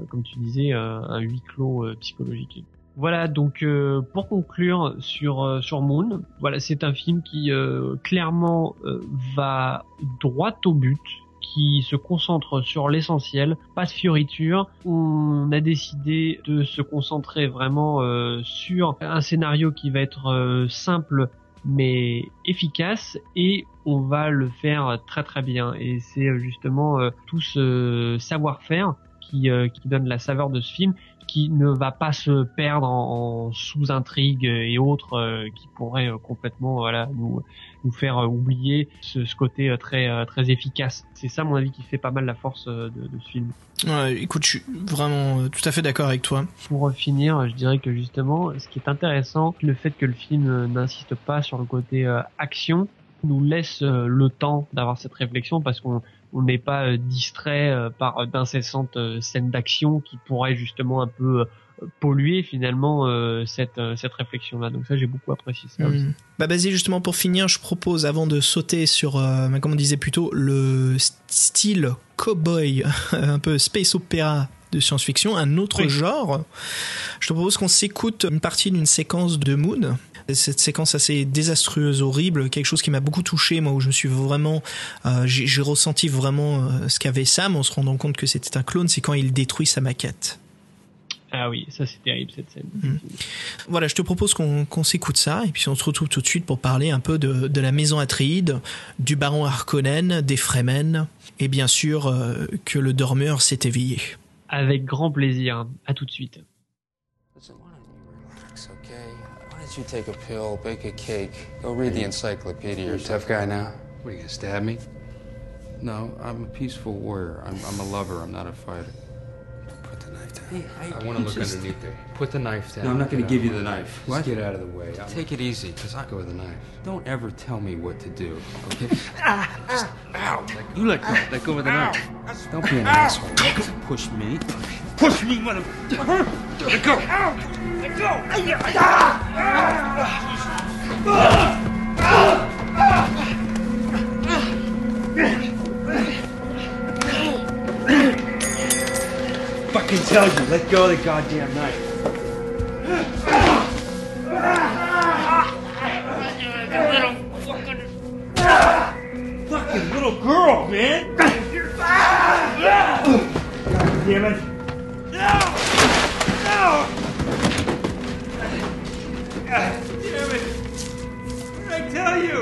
comme tu disais, un huis clos psychologique. Voilà, donc euh, pour conclure sur euh, sur Moon, voilà, c'est un film qui euh, clairement euh, va droit au but, qui se concentre sur l'essentiel, pas de fioritures. On a décidé de se concentrer vraiment euh, sur un scénario qui va être euh, simple mais efficace et on va le faire très très bien et c'est justement tout ce savoir-faire qui, qui donne la saveur de ce film qui ne va pas se perdre en, en sous-intrigues et autres euh, qui pourraient euh, complètement voilà nous nous faire euh, oublier ce, ce côté très très efficace. C'est ça à mon avis qui fait pas mal la force de, de ce film. Ouais, écoute, je suis vraiment tout à fait d'accord avec toi. Pour finir, je dirais que justement, ce qui est intéressant, le fait que le film n'insiste pas sur le côté action, nous laisse le temps d'avoir cette réflexion parce qu'on on n'est pas euh, distrait euh, par d'incessantes euh, scènes d'action qui pourraient justement un peu polluer finalement euh, cette euh, cette réflexion là. Donc ça, j'ai beaucoup apprécié ça aussi. Mm. Bah justement pour finir, je propose avant de sauter sur, euh, bah, comme on disait plus tôt, le style cowboy, un peu space opéra de science-fiction, un autre Oui. genre. Je te propose qu'on s'écoute une partie d'une séquence de Moon. Cette séquence assez désastreuse, horrible, quelque chose qui m'a beaucoup touché, moi, où je me suis vraiment, euh, j'ai ressenti vraiment euh, ce qu'avait Sam en se rendant compte que c'était un clone, c'est quand il détruit sa maquette. Ah oui, ça c'est terrible cette scène. Mm. Voilà, je te propose qu'on qu'on s'écoute ça, et puis on se retrouve tout de suite pour parler un peu de, de la maison Atréide, du baron Harkonnen, des Fremen, et bien sûr euh, que le dormeur s'est éveillé. Avec grand plaisir. À tout de suite. You take a pill, bake a cake, go read the encyclopedia You're a tough guy now? What, are you gonna stab me? No, I'm a peaceful warrior. I'm, I'm a lover. I'm not a fighter. Hey, I want to look just- underneath there. Put the knife down. No, I'm not gonna give you the my way. knife. Just What? get out of the way. I'm- Take it easy. Cause I go with the knife. Don't ever tell me what to do, okay? Ow! You let go. Let go of the knife. Don't be an asshole. Don't push me. Push me, mother. Let go. Fucking tell you, let go of the goddamn knife. Fucking little girl, man. God damn it. No! No! Damn it! What did I tell you?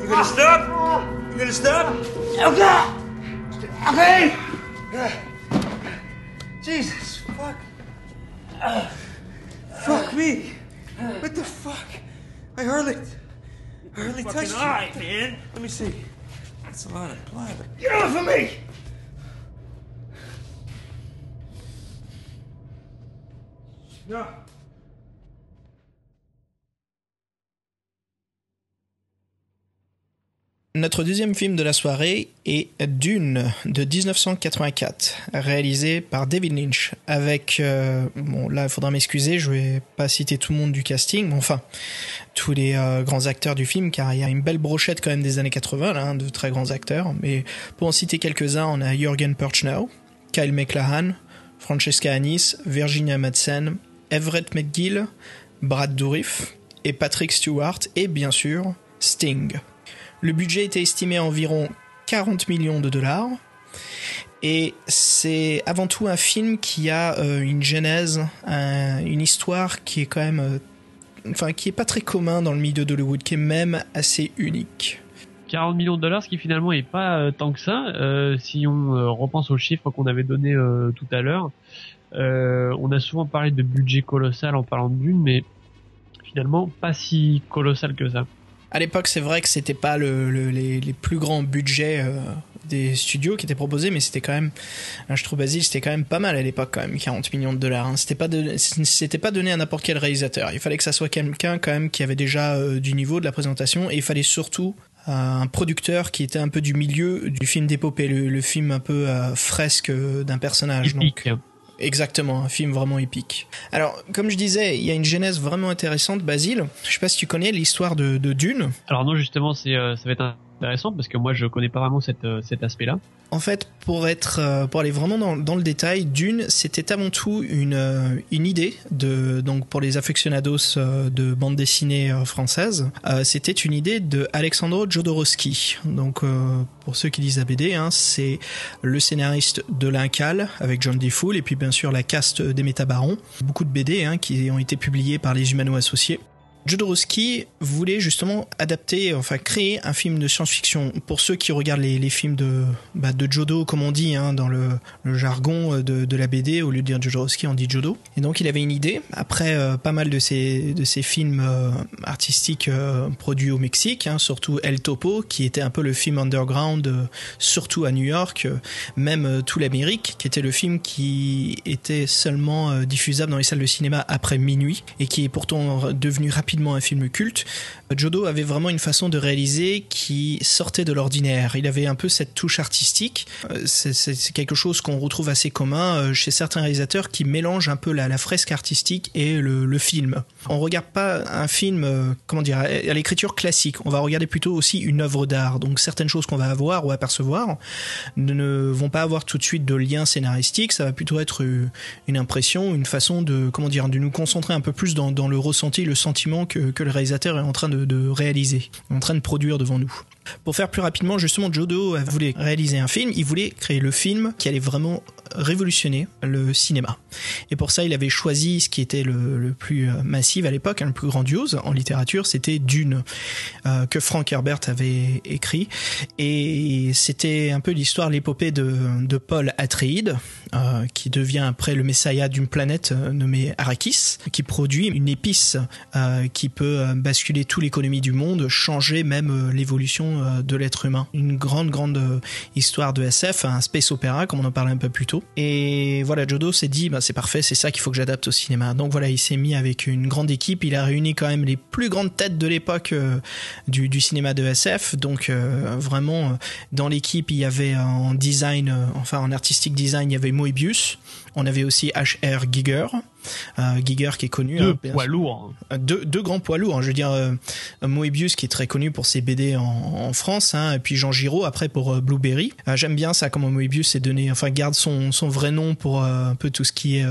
You gonna stop? You gonna stop? Okay! Okay. Jesus, fuck. Fuck me. What the fuck? I hardly, I hardly touched you. Eye, man. Let me see. That's a lot of blood. Get off of me! No. Notre deuxième film de la soirée est Dune de 1984, réalisé par David Lynch. Avec, euh, bon là il faudra m'excuser, je vais pas citer tout le monde du casting, mais enfin tous les euh, grands acteurs du film, car il y a une belle brochette quand même des années 80, là, hein, de très grands acteurs. Mais pour en citer quelques-uns, on a Jürgen Perchnow, Kyle MacLachlan, Francesca Anis, Virginia Madsen, Everett McGill, Brad Dourif et Patrick Stewart et bien sûr Sting. Le budget était estimé à environ 40 millions de dollars. Et c'est avant tout un film qui a euh, une genèse, un- une histoire qui est quand même, euh, enfin, qui est pas très commun dans le milieu d'Hollywood, qui est même assez unique. 40 millions de dollars, ce qui finalement est pas euh, tant que ça. Si on repense aux chiffres qu'on avait donnés tout à l'heure, on a souvent parlé de budget colossal en parlant de Dune, mais finalement pas si colossal que ça. À l'époque, c'est vrai que c'était pas le, le- les, les plus grands budgets euh, des studios qui étaient proposés, mais c'était quand même, je trouve Basile, c'était quand même pas mal à l'époque quand même, 40 millions de dollars. hein. C'était pas de- c'était pas donné à n'importe quel réalisateur. Il fallait que ça soit quelqu'un quand même qui avait déjà euh, du niveau de la présentation, et il fallait surtout euh, un producteur qui était un peu du milieu du film d'épopée, le, le film un peu euh, fresque euh, d'un personnage. donc. Exactement, un film vraiment épique. Alors, comme je disais, il y a une genèse vraiment intéressante, Basile. Je sais pas si tu connais l'histoire de, de Dune. Alors non, justement, c'est euh, ça va être intéressant parce que moi je connais pas vraiment cette, euh, cet aspect-là. En fait, pour être, euh, pour aller vraiment dans, dans le détail, Dune, c'était avant tout une, euh, une idée de, donc pour les aficionados de bande dessinée française, c'était une idée de Alexandro Jodorowsky. Donc, pour ceux qui lisent la BD, hein, c'est le scénariste de l'Incal avec John DeFool et puis bien sûr la caste des Métabarons. Beaucoup de BD hein, qui ont été publiés par les Humano Associés. Jodorowsky voulait justement adapter, enfin créer un film de science-fiction. Pour ceux qui regardent les, films de, bah, Jodo, comme on dit hein, dans le, jargon de, la BD, au lieu de dire Jodorowsky, on dit Jodo. Et donc il avait une idée. Après euh, pas mal de ces, de ces films euh, artistiques euh, produits au Mexique, hein, surtout El Topo, qui était un peu le film underground, surtout à New York, même tout l'Amérique, qui était le film qui était seulement diffusable dans les salles de cinéma après minuit et qui est pourtant devenu rapidement un film culte. Jodo avait vraiment une façon de réaliser qui sortait de l'ordinaire. Il avait un peu cette touche artistique. Euh, C'est quelque chose qu'on retrouve assez commun euh, chez certains réalisateurs qui mélangent un peu la, fresque artistique et le, film. On regarde pas un film, euh, comment dire, à l'écriture classique. On va regarder plutôt aussi une œuvre d'art. Donc certaines choses qu'on va avoir ou apercevoir ne- vont pas avoir tout de suite de lien scénaristique. Ça va plutôt être une impression, une façon de, comment dire, de nous concentrer un peu plus dans le ressenti, le sentiment que, le réalisateur est en train de, réaliser, en train de produire devant nous. Pour faire plus rapidement, justement, Jodo voulait réaliser un film. Il voulait créer le film qui allait vraiment révolutionner le cinéma. Et pour ça, il avait choisi ce qui était le, le plus euh, massif à l'époque, hein, le plus grandiose en littérature, c'était Dune, euh, que Frank Herbert avait écrit. Et c'était un peu l'histoire, l'épopée de, de Paul Atreides, euh, qui devient après le messiah d'une planète nommée Arrakis, qui produit une épice qui peut basculer toute l'économie du monde, changer même l'évolution de l'être humain. Une grande, grande histoire de SF, un space opéra, comme on en parlait un peu plus tôt. Et voilà, Jodo s'est dit, bah, c'est parfait, c'est ça qu'il faut que j'adapte au cinéma. Donc voilà, il s'est mis avec une grande équipe, il a réuni quand même les plus grandes têtes de l'époque euh, du, cinéma de SF. Donc euh, vraiment, euh, dans l'équipe, il y avait en design, enfin en artistique design, il y avait Moebius. On avait aussi H.R. Giger, euh, Giger qui est connu. Deux hein, poids lourds. Deux, deux grands poids lourds. hein. Je veux dire, euh, Moebius qui est très connu pour ses BD en, en France, hein, et puis Jean Giraud après pour euh, Blueberry. J'aime bien ça comment Moebius est donné, enfin garde son, son vrai nom pour un peu tout ce qui est,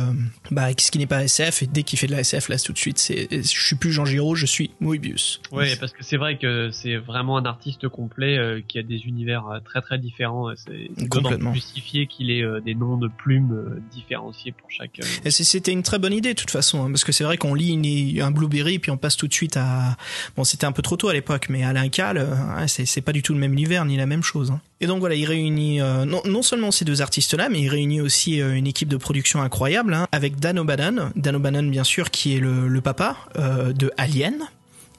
bah, ce qui n'est pas SF. Et dès qu'il fait de la SF, là tout de suite, c'est, je suis plus Jean Giraud, je suis Moebius. Ouais, parce que c'est vrai que c'est vraiment un artiste complet qui a des univers très très différents. C'est Complètement. justifié qu'il ait des noms de plumes euh, différenciés pour euh, c'était une très bonne idée de toute façon, hein, parce que c'est vrai qu'on lit un Blueberry puis on passe tout de suite à bon c'était un peu trop tôt à l'époque, mais à l'Incal, euh, c'est pas du tout le même univers ni la même chose. hein. Et donc voilà, il réunit euh, non, seulement ces deux artistes-là, mais il réunit aussi une équipe de production incroyable hein, avec Dan O'Bannon, Dan O'Bannon bien sûr qui est le, papa de Alien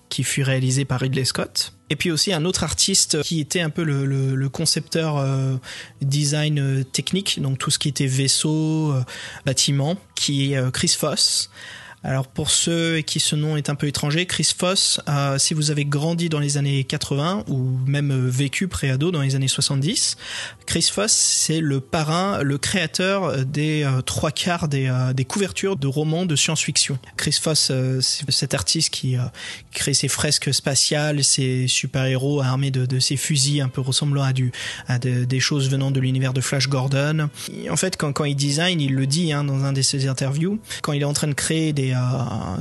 qui fut réalisé par Ridley Scott. Et puis aussi un autre artiste qui était un peu le, concepteur euh, design euh, technique, donc tout ce qui était vaisseau, euh, bâtiment, qui est Chris Foss. Alors pour ceux qui ce nom est un peu étranger, Chris Foss, euh, si vous avez grandi dans les années 80 ou même euh, vécu pré-ado dans les années 70, Chris Foss c'est le parrain, le créateur des euh, trois quarts des, des couvertures de romans de science-fiction. Chris Foss, c'est cet artiste qui crée ses fresques spatiales, ses super-héros armés de, ses fusils un peu ressemblant à, des choses venant de l'univers de Flash Gordon. En fait, quand, quand il design, il le dit hein, dans un de ses interviews, quand il est en train de créer des,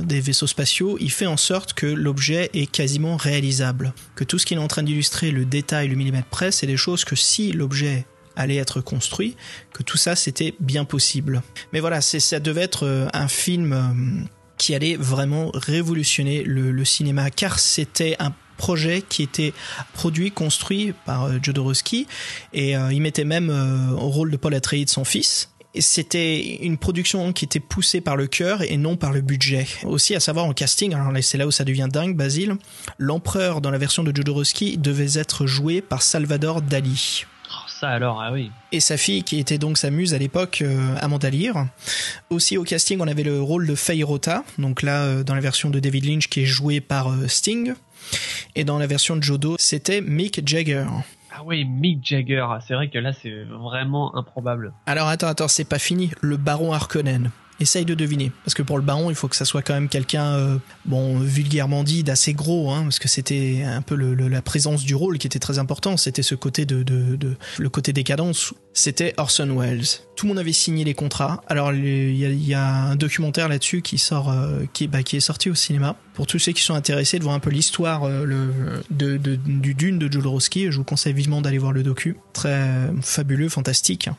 des vaisseaux spatiaux, il fait en sorte que l'objet est quasiment réalisable. Que tout ce qu'il est en train d'illustrer, le détail, le millimètre près, c'est des choses que si l'objet allait être construit, que tout ça c'était bien possible. Mais voilà, ça devait être euh, un film euh, qui allait vraiment révolutionner le, cinéma, car c'était un projet qui était produit, construit par euh, Jodorowsky, et il mettait même au rôle de Paul Atreides son fils. C'était une production qui était poussée par le cœur et non par le budget. Aussi, à savoir en casting, alors c'est là où ça devient dingue, Basile, l'empereur dans la version de Jodorowsky devait être joué par Salvador Dali Oh, ça alors, ah oui. et sa fille qui était donc sa muse à l'époque, euh, Amanda Lear. Aussi au casting, on avait le rôle de Faye Rota, donc là euh, dans la version de David Lynch qui est joué par euh, Sting, et dans la version de Jodo, c'était Mick Jagger. Ah oui, Mick Jagger. C'est vrai que là, c'est vraiment improbable. Alors attends, attends, c'est pas fini. Le baron Harkonnen. Essaye de deviner, parce que pour le baron, il faut que ça soit quand même quelqu'un, euh, bon, vulgairement dit, d'assez gros, hein, parce que c'était un peu la présence du rôle qui était très important. C'était ce côté de, de, le côté décadence. C'était Orson Welles. Tout le monde avait signé les contrats. Alors il y a, un documentaire là-dessus qui sort, euh, qui, bah, qui est sorti au cinéma. Pour tous ceux qui sont intéressés de voir un peu l'histoire euh, de- du Dune de Jodorowsky, je vous conseille vivement d'aller voir le docu. Très fabuleux, fantastique.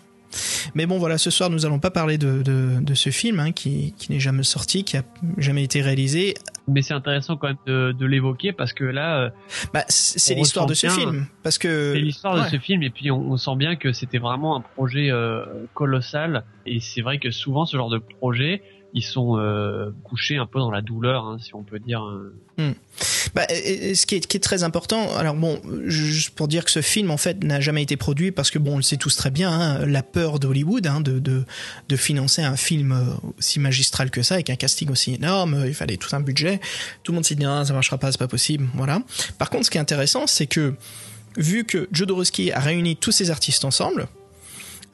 Mais bon, voilà, ce soir, nous allons pas parler de, de, de ce film hein, qui, qui n'est jamais sorti, qui a jamais été réalisé. Mais c'est intéressant quand même de, de l'évoquer parce que là, euh, Bah, c'est l'histoire de ce bien- film, parce que c'est l'histoire de ce film et puis on, on sent bien que c'était vraiment un projet euh, colossal et c'est vrai que souvent ce genre de projet ils sont euh, couchés un peu dans la douleur hein, si on peut dire euh. Bah, et- et ce qui est, très important, alors bon, juste pour dire que ce film en fait n'a jamais été produit parce que bon, on le sait tous très bien, hein, la peur d'Hollywood hein, de, de de financer un film euh, aussi magistral que ça avec un casting aussi énorme, il fallait tout un budget. Tout le monde s'est dit ah, ça marchera pas, c'est pas possible, voilà. Par contre, ce qui est intéressant, c'est que vu que Jodorowsky a réuni tous ces artistes ensemble,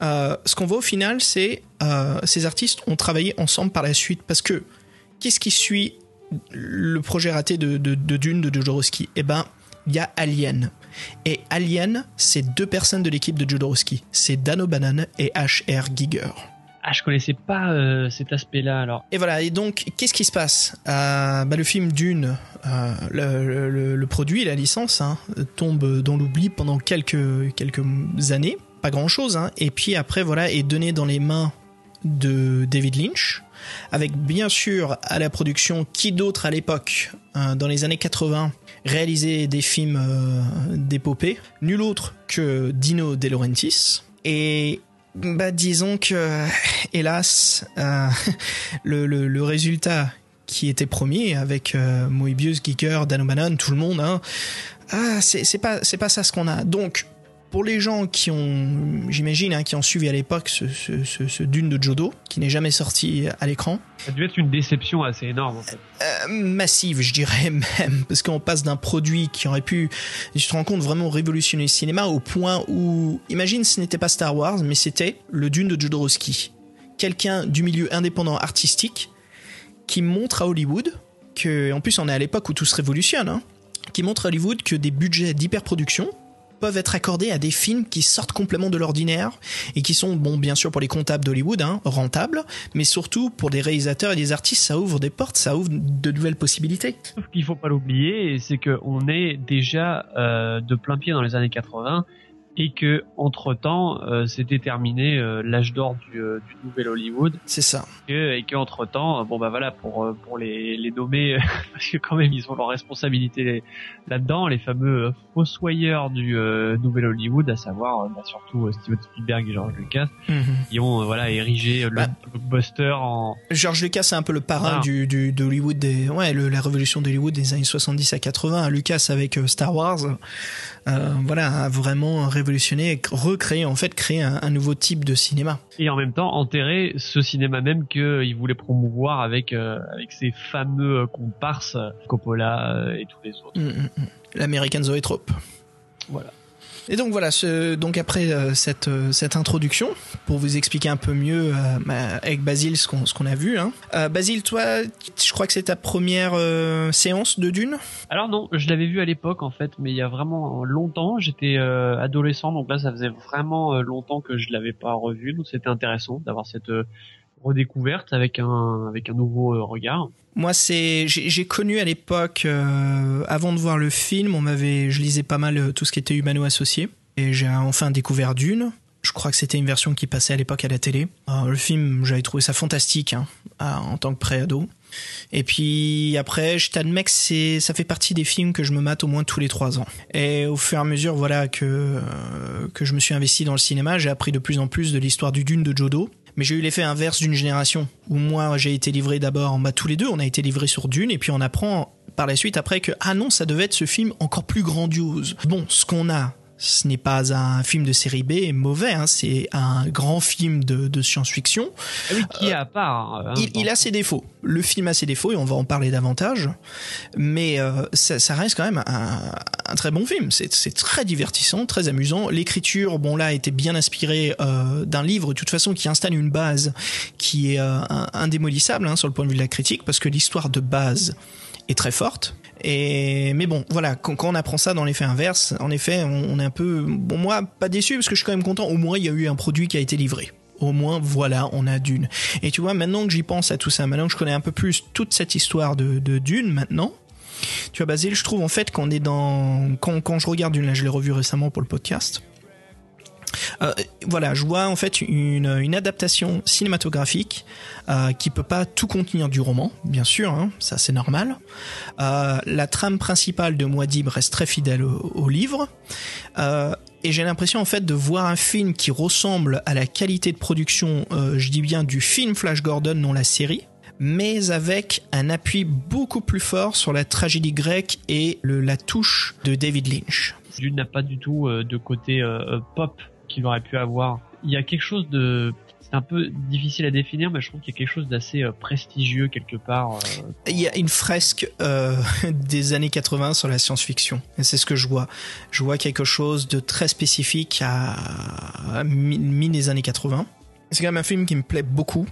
ce qu'on voit au final, c'est euh, ces artistes ont travaillé ensemble par la suite parce que qu'est-ce qui suit le projet raté de, de, de Dune de Jodorowsky? Eh ben, il y a Alien. Et Alien, c'est deux personnes de l'équipe de Jodorowsky. C'est Dan O'Bannon et H.R. Giger. ah je connaissais pas euh, cet aspect là alors Et voilà, et donc, qu'est-ce qui se passe? Euh, bah, Le film Dune, euh, le, le- le produit, la licence, hein, tombe dans l'oubli pendant quelques, quelques années, pas grand-chose, hein, et puis après, voilà, est donné dans les mains de David Lynch, avec bien sûr à la production qui d'autre à l'époque, euh, dans les années 80, réalisait des films euh, d'épopée, nul autre que Dino De Laurentiis, et bah disons que hélas euh, le, le, résultat qui était promis avec euh, Moebius, Giger, Dan O'Bannon, tout le monde, hein, ah, c'est pas pas ça ce qu'on a. Donc pour les gens qui ont, j'imagine, hein, qui ont suivi à l'époque ce, ce, ce, ce Dune de Jodo, qui n'est jamais sorti à l'écran, ça a dû être une déception assez énorme en fait. Euh, massive, je dirais même, parce qu'on passe d'un produit qui aurait pu, je te rends compte, vraiment révolutionner le cinéma au point où, imagine, ce n'était pas Star Wars, mais c'était le Dune de Jodorowsky, quelqu'un du milieu indépendant artistique qui montre à Hollywood que, en plus, on est à l'époque où tout se révolutionne, hein, qui montre à Hollywood que des budgets d'hyperproduction peuvent être accordés à des films qui sortent complètement de l'ordinaire et qui sont, bon, bien sûr pour les comptables d'Hollywood, hein, rentables, mais surtout pour des réalisateurs et des artistes, ça ouvre des portes, ça ouvre de nouvelles possibilités. Sauf qu'il faut pas l'oublier, c'est qu'on est déjà euh, de plein pied dans les années 80 et que entre temps c'était terminé l'âge d'or du, du, nouvel Hollywood. C'est ça. Et, et qu'entre temps, bon bah voilà pour pour les les nommer parce que quand même ils ont leur responsabilité là-dedans, les fameux fossoyeurs du nouvel Hollywood, à savoir bah, surtout Steven Spielberg et George Lucas, Mhm. qui ont voilà érigé le Bah. blockbuster en George Lucas, c'est un peu le parrain Ah. du, du, d'Hollywood des, ouais, le- la révolution d'Hollywood des années 70 à 80. Lucas avec euh, Star Wars, euh, voilà, a vraiment révolutionné, recréé, en fait, créé un, un nouveau type de cinéma. et en même temps enterrer ce cinéma même qu'il voulait promouvoir avec euh, avec ces fameux euh, comparses Coppola euh, et tous les autres. Mm, mm, mm. L'American Zoetrope. Voilà. Et donc voilà, ce, donc après euh, cette, euh, cette introduction, pour vous expliquer un peu mieux euh, avec Basile ce qu'on ce qu'on a vu. Hein. Euh, Basile, toi, je crois que c'est ta première euh, séance de Dune? Alors non, je l'avais vu à l'époque en fait, mais il y a vraiment longtemps. J'étais euh, adolescent, donc là ça faisait vraiment longtemps que je l'avais pas revu, donc c'était intéressant d'avoir cette redécouverte avec un avec un nouveau euh, regard. Moi, c'est j'ai connu à l'époque, euh, avant de voir le film, on m'avait, je lisais pas mal euh, tout ce qui était humano associé, et j'ai enfin découvert Dune. Je crois que c'était une version qui passait à l'époque à la télé. Le film, j'avais trouvé ça fantastique hein, en tant que pré-ado. Et puis après, je t'admets que ça fait partie des films que je me mate au moins tous les trois ans. Et au fur et à mesure, voilà que que je me suis investi dans le cinéma, j'ai appris de plus en plus de l'histoire du Dune de Jodo. Mais j'ai eu l'effet inverse d'une génération où moi j'ai été livré d'abord, bah tous les deux, on a été livrés sur Dune et puis on apprend par la suite après que ah non, ça devait être ce film encore plus grandiose. Bon, ce qu'on a, ce n'est pas un film de série B mauvais, hein, c'est un grand film de, de science-fiction. Ah oui, qui est à part. hein, Il, il dans- a ses défauts. Le film a ses défauts et on va en parler davantage. Mais euh, ça, ça reste quand même un, un très bon film. C'est très divertissant, très amusant. L'écriture, bon là, était bien inspirée euh, d'un livre, de toute façon, qui installe une base qui est euh, indémolissable hein, sur le point de vue de la critique, parce que l'histoire de base est très forte. Et mais bon, voilà, quand, on apprend ça dans l'effet inverse, en effet, on, est un peu, bon moi, pas déçu parce que je suis quand même content. Au moins, il y a eu un produit qui a été livré. Au moins, voilà, on a Dune. Et tu vois, maintenant que j'y pense à tout ça, maintenant que je connais un peu plus toute cette histoire de, Dune, maintenant, tu vois, Basile, je trouve en fait qu'on est dans. Quand, quand je regarde Dune, là, je l'ai revu récemment pour le podcast. Euh, voilà, je vois en fait une, une adaptation cinématographique euh, qui peut pas tout contenir du roman, bien sûr, hein, ça c'est normal. Euh, la trame principale de Muad'Dib reste très fidèle au, au livre. Euh, et j'ai l'impression en fait de voir un film qui ressemble à la qualité de production, euh, je dis bien du film Flash Gordon, non la série, mais avec un appui beaucoup plus fort sur la tragédie grecque et le, la touche de David Lynch. Dune n'a pas du tout de côté pop qu'il aurait pu avoir. Il y a quelque chose de c'est un peu difficile à définir, mais je trouve qu'il y a quelque chose d'assez euh, prestigieux quelque part. euh, Il y a une fresque euh, des années 80 sur la science-fiction. C'est ce que je vois. Je vois quelque chose de très spécifique à, à mi- mi des années 80. C'est quand même un film qui me plaît beaucoup.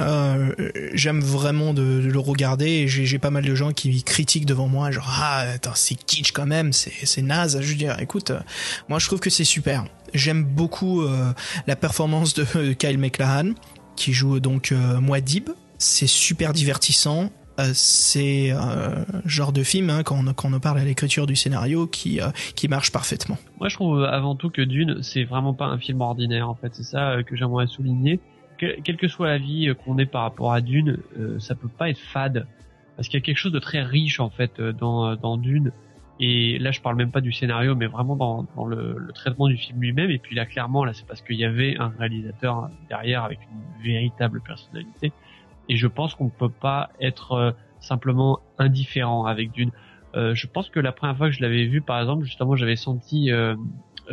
Euh, J'aime vraiment de, le regarder et j'ai pas mal de gens qui critiquent devant moi, genre ah c'est kitsch quand même, c'est naze. Je veux dire, écoute, euh, moi je trouve que c'est super. J'aime beaucoup euh, la performance de Kyle MacLachlan qui joue donc Muad'Dib. C'est super divertissant. C'est euh, genre de film hein, quand, on, quand on parle à l'écriture du scénario qui qui marche parfaitement. Moi, je trouve avant tout que Dune, c'est vraiment pas un film ordinaire. En fait, c'est ça que j'aimerais souligner. Que- quelle que soit la vie euh, qu'on ait par rapport à Dune, euh, ça peut pas être fade, parce qu'il y a quelque chose de très riche en fait euh, dans euh, dans Dune. Et là, je parle même pas du scénario, mais vraiment dans, dans le, le traitement du film lui-même. Et puis là, clairement, là, c'est parce qu'il y avait un réalisateur derrière avec une véritable personnalité. Et je pense qu'on ne peut pas être simplement indifférent avec Dune. Euh, je pense que la première fois que je l'avais vu, par exemple, justement, j'avais senti euh,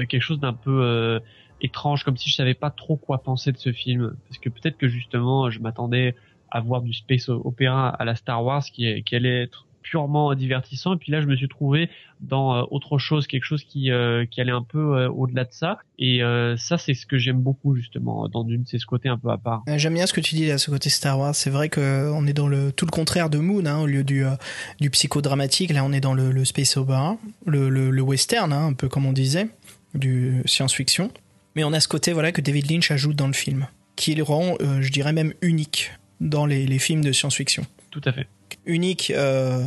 quelque chose d'un peu étrange, comme si je savais pas trop quoi penser de ce film, parce que peut-être que justement, je m'attendais à voir du space opéra à la Star Wars, qui, allait être purement divertissant, et puis là, je me suis trouvé dans euh, autre chose, quelque chose qui euh, allait un peu euh, au-delà de ça, et ça, c'est ce que j'aime beaucoup justement dans Dune, c'est ce côté un peu à part. J'aime bien ce que tu dis à ce côté Star Wars. C'est vrai que on est dans le tout le contraire de Moon, hein, au lieu du du psychodramatique. Là, on est dans le, le space opera, le, le, le western, hein, un peu comme on disait, du science-fiction. Mais on a ce côté voilà que David Lynch ajoute dans le film, qui le rend, euh, je dirais même unique dans les, les films de science-fiction. Tout à fait. unique, euh,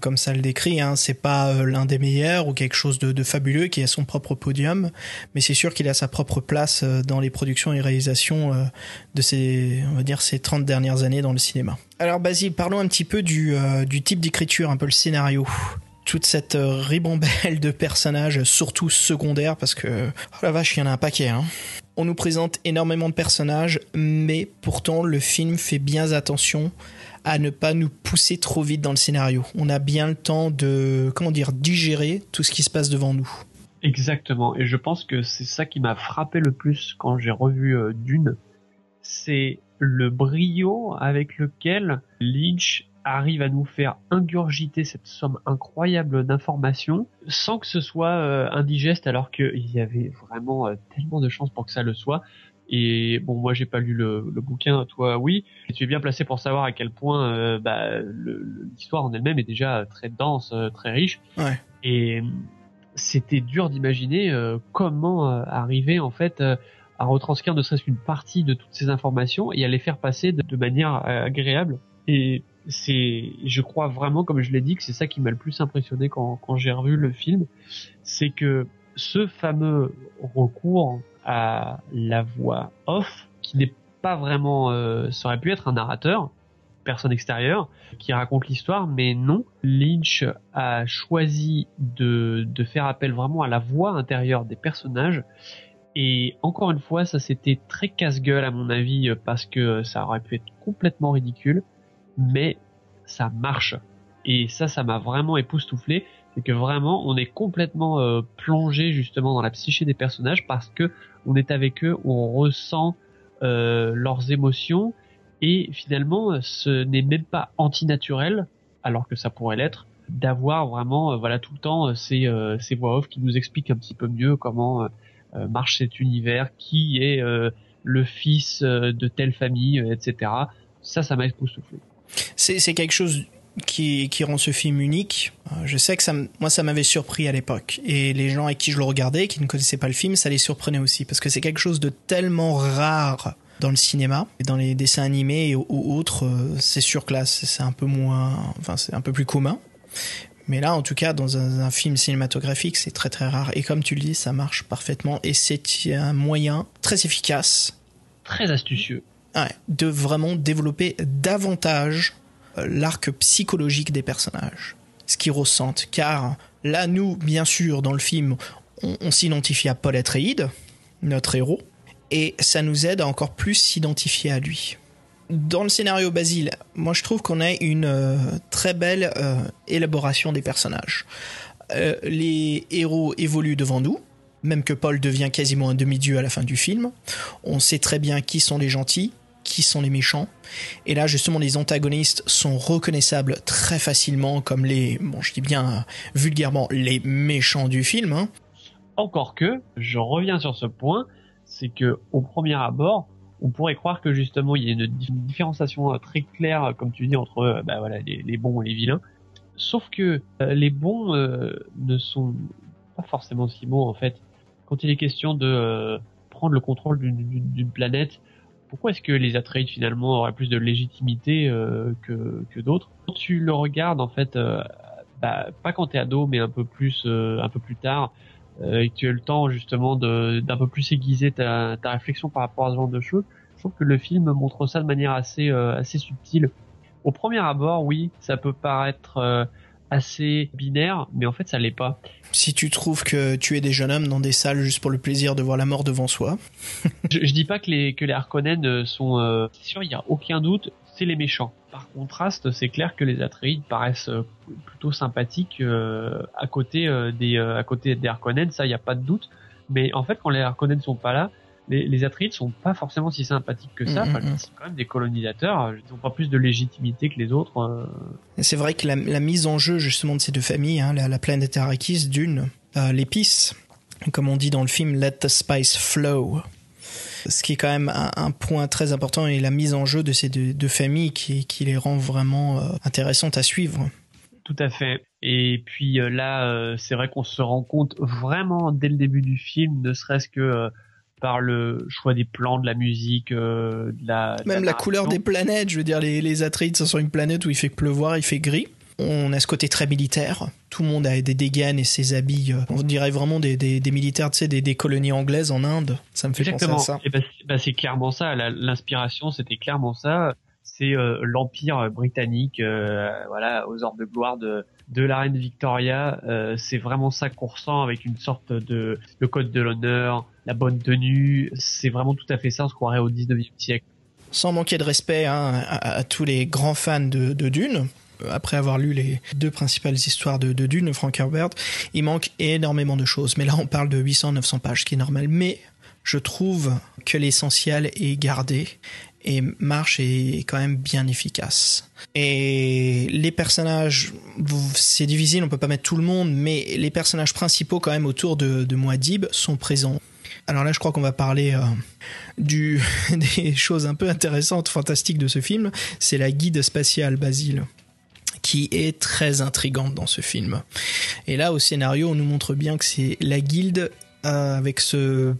comme ça le décrit. Hein, c'est pas euh, l'un des meilleurs ou quelque chose de, de, fabuleux qui a son propre podium, mais c'est sûr qu'il a sa propre place dans les productions et réalisations de ces, on va dire, ces 30 dernières années dans le cinéma. Alors Basile, parlons un petit peu du, euh, du type d'écriture, un peu le scénario toute cette ribambelle de personnages, surtout secondaires, parce que oh la vache, il y en a un paquet. Hein. On nous présente énormément de personnages, mais pourtant le film fait bien attention à ne pas nous pousser trop vite dans le scénario. On a bien le temps de, comment dire, digérer tout ce qui se passe devant nous. Exactement, et je pense que c'est ça qui m'a frappé le plus quand j'ai revu euh, Dune, c'est le brio avec lequel Lynch arrive à nous faire ingurgiter cette somme incroyable d'informations sans que ce soit euh, indigeste alors qu'il y avait vraiment euh, tellement de chances pour que ça le soit. Et bon, moi j'ai pas lu le, le, bouquin, toi oui. Et tu es bien placé pour savoir à quel point euh, bah, l'histoire en elle-même est déjà très dense, très riche. Ouais. Et c'était dur d'imaginer comment arriver en fait à retranscrire ne serait-ce qu'une partie de toutes ces informations et à les faire passer de, de manière agréable. Et c'est, je crois vraiment, comme je l'ai dit, que c'est ça qui m'a le plus impressionné quand, j'ai revu le film, c'est que ce fameux recours à la voix off, qui n'est pas vraiment, euh, ça aurait pu être un narrateur, personne extérieure, qui raconte l'histoire, mais non, Lynch a choisi de, de faire appel vraiment à la voix intérieure des personnages. Et encore une fois, ça c'était très casse-gueule à mon avis, parce que ça aurait pu être complètement ridicule mais ça marche. Et ça, ça m'a vraiment époustouflé. C'est que vraiment, on est complètement euh, plongé justement dans la psyché des personnages parce que on est avec eux, on ressent euh, leurs émotions et finalement, ce n'est même pas antinaturel, alors que ça pourrait l'être, d'avoir vraiment, euh, voilà, tout le temps ces, euh, ces voix off qui nous expliquent un petit peu mieux comment euh, marche cet univers, qui est le fils de telle famille, etc. Ça, ça m'a époustouflé c'est quelque chose qui, qui rend ce film unique. Je sais que ça, moi, ça m'avait surpris à l'époque. Et les gens avec qui je le regardais, qui ne connaissaient pas le film, ça les surprenait aussi. Parce que c'est quelque chose de tellement rare dans le cinéma, et dans les dessins animés ou, ou autres, c'est sur classe. C'est un peu moins, enfin, c'est un peu plus commun. Mais là, en tout cas, dans un, un film cinématographique, c'est très très rare. Et comme tu le dis, ça marche parfaitement. Et c'est un moyen très efficace. Très astucieux. Ouais, de vraiment développer davantage l'arc psychologique des personnages, ce qu'ils ressentent. Car là, nous, bien sûr, dans le film, on, s'identifie à Paul Atreides, notre héros, et ça nous aide à encore plus s'identifier à lui. Dans le scénario Basile, moi je trouve qu'on a une euh, très belle euh, élaboration des personnages. Euh, les héros évoluent devant nous, même que Paul devient quasiment un demi-dieu à la fin du film. On sait très bien qui sont les gentils, qui sont les méchants. Et là, justement, les antagonistes sont reconnaissables très facilement comme les, bon, je dis bien vulgairement, les méchants du film. Hein. Encore que, je reviens sur ce point, c'est que au premier abord, on pourrait croire que justement il y a une différenciation très claire, comme tu dis, entre bah, voilà, les, les bons et les vilains. Sauf que euh, les bons euh, ne sont pas forcément si bons en fait. Quand il est question de euh, prendre le contrôle d'une planète, pourquoi est-ce que les Atreides finalement auraient plus de légitimité euh, que, que d'autres? Quand tu le regardes en fait, euh, bah, pas quand t'es ado, mais un peu plus, euh, un peu plus tard, et que tu as le temps justement d'un peu plus aiguiser ta, ta réflexion par rapport à ce genre de choses, je trouve que le film montre ça de manière assez, assez subtile. Au premier abord, oui, ça peut paraître assez binaire, mais en fait ça l'est pas. Si tu trouves que tu es des jeunes hommes dans des salles juste pour le plaisir de voir la mort devant soi. je, je, dis pas que les que les Harkonnen sont euh, sûr, il y a aucun doute, c'est les méchants. Par contraste, c'est clair que les Atreides paraissent plutôt sympathiques euh, à côté euh, des à côté des Harkonnen, ça il y a pas de doute. Mais en fait, quand les Harkonnen sont pas là, les, les Atreides sont pas forcément si sympathiques que ça. Mm, Enfin, mm, mm. c'est quand même des colonisateurs. Ils ont pas plus de légitimité que les autres. euh. C'est vrai que la, la, mise en jeu justement de ces deux familles, hein, la, la planète Arrakis d'une, euh, l'épice, comme on dit dans le film, let the spice flow. Ce qui est quand même un, un, point très important et la mise en jeu de ces deux, deux familles qui, qui, les rend vraiment euh, intéressantes à suivre. Tout à fait. Et puis euh, là, c'est vrai qu'on se rend compte vraiment dès le début du film, ne serait-ce que par le choix des plans, de la musique, euh, de la de Même la couleur des planètes, je veux dire, les, les Atreides sont sur une planète où il fait pleuvoir, il fait gris. On a ce côté très militaire. Tout le monde a des dégaines et ses habits. euh, On dirait vraiment des, des, des militaires, tu sais, des, des colonies anglaises en Inde. Ça me fait Exactement. penser à ça. Et ben, c'est- clairement ça. L'inspiration, c'était clairement ça. C'est euh, l'empire britannique, euh, voilà, aux heures de gloire de de la reine Victoria. Euh, c'est vraiment ça qu'on ressent avec une sorte de le code de l'honneur, la bonne tenue. C'est vraiment tout à fait ça. On se croirait au 19e siècle. Sans manquer de respect hein, à, tous les grands fans de, Dune, après avoir lu les deux principales histoires de, de Dune, Frank Herbert, il manque énormément de choses. Mais là, on parle de 800-900 pages, ce qui est normal. Mais je trouve que l'essentiel est gardé et marche est quand même bien efficace. Et les personnages, c'est difficile, on peut pas mettre tout le monde, mais les personnages principaux quand même autour de, de Muad'Dib sont présents. Alors là, je crois qu'on va parler euh, des choses un peu intéressantes, fantastiques de ce film. C'est la guide spatiale Basile qui est très intrigante dans ce film. Et là, au scénario, on nous montre bien que c'est la guilde euh, avec ce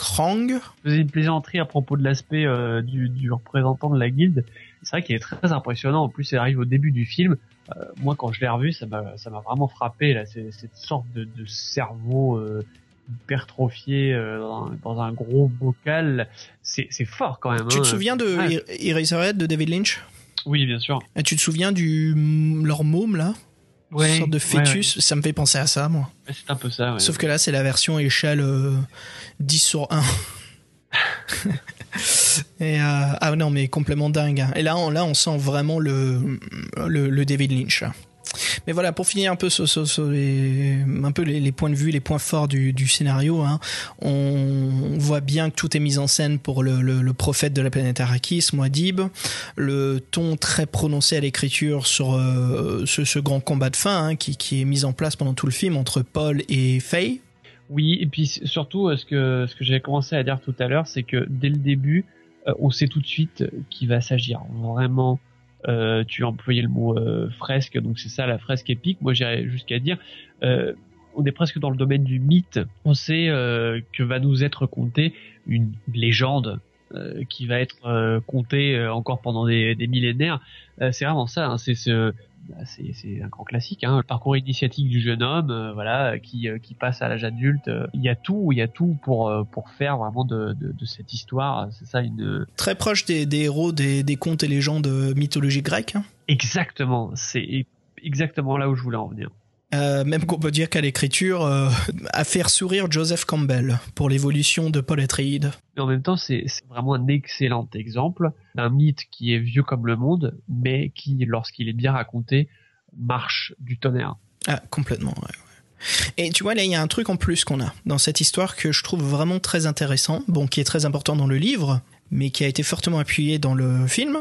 Krang. Je faisais une plaisanterie à propos de l'aspect euh, du, du représentant de la guilde. C'est vrai qu'il est très impressionnant. En plus, il arrive au début du film. Euh, moi, quand je l'ai revu, ça m'a ça m'a vraiment frappé. Là, c'est cette sorte de, de cerveau euh, hypertrophié euh, dans, dans un gros bocal. C'est c'est fort quand même. Tu hein. te souviens de Ouais. Eraserhead de David Lynch? Oui, bien sûr. Et Tu te souviens du leur môme là? Ouais, Une sorte de ouais, fœtus. Ça me fait penser à ça, moi. C'est un peu ça. ouais. Sauf que là, c'est la version échelle euh, 10 sur 1. Et euh, ah non, mais complètement dingue. hein. Et là, on, là, on sent vraiment le, le, le David Lynch. Mais voilà, pour finir un peu les, un peu les, points de vue, les points forts du, scénario, hein, on voit bien que tout est mis en scène pour le, prophète de la planète Arrakis, Muad'Dib. Le ton très prononcé à l'écriture sur euh, ce, grand combat de fin hein, qui, qui est mis en place pendant tout le film entre Paul et Faye. Oui, et puis surtout, euh, ce que ce que j'avais commencé à dire tout à l'heure, c'est que dès le début, euh, on sait tout de suite qu'il va s'agir vraiment. Euh, tu employé le mot euh, fresque, donc c'est ça la fresque épique. Moi, j'irais jusqu'à dire, euh, on est presque dans le domaine du mythe. On sait euh, que va nous être contée une légende euh, qui va être euh, contée encore pendant des, des millénaires. C'est vraiment ça. hein, c'est ce c'est c'est un grand classique, hein, le parcours initiatique du jeune homme, euh, voilà, qui euh, qui passe à l'âge adulte. Euh, Il y a tout, il y a tout pour pour faire vraiment de de, de cette histoire. C'est ça une Très proche des, des héros des, des contes et légendes mythologiques grecques. hein. exactement. C'est exactement là où je voulais en venir. Euh, même qu'on peut dire qu'à l'écriture, euh, à faire sourire Joseph Campbell pour l'évolution de Paul Atreides. Mais en même temps, c'est vraiment un excellent exemple d'un mythe qui est vieux comme le monde, mais qui, lorsqu'il est bien raconté, marche du tonnerre. Ah, complètement, ouais. Et tu vois, là, il y a un truc en plus qu'on a dans cette histoire que je trouve vraiment très intéressant, bon, qui est très important dans le livre, mais qui a été fortement appuyé dans le film.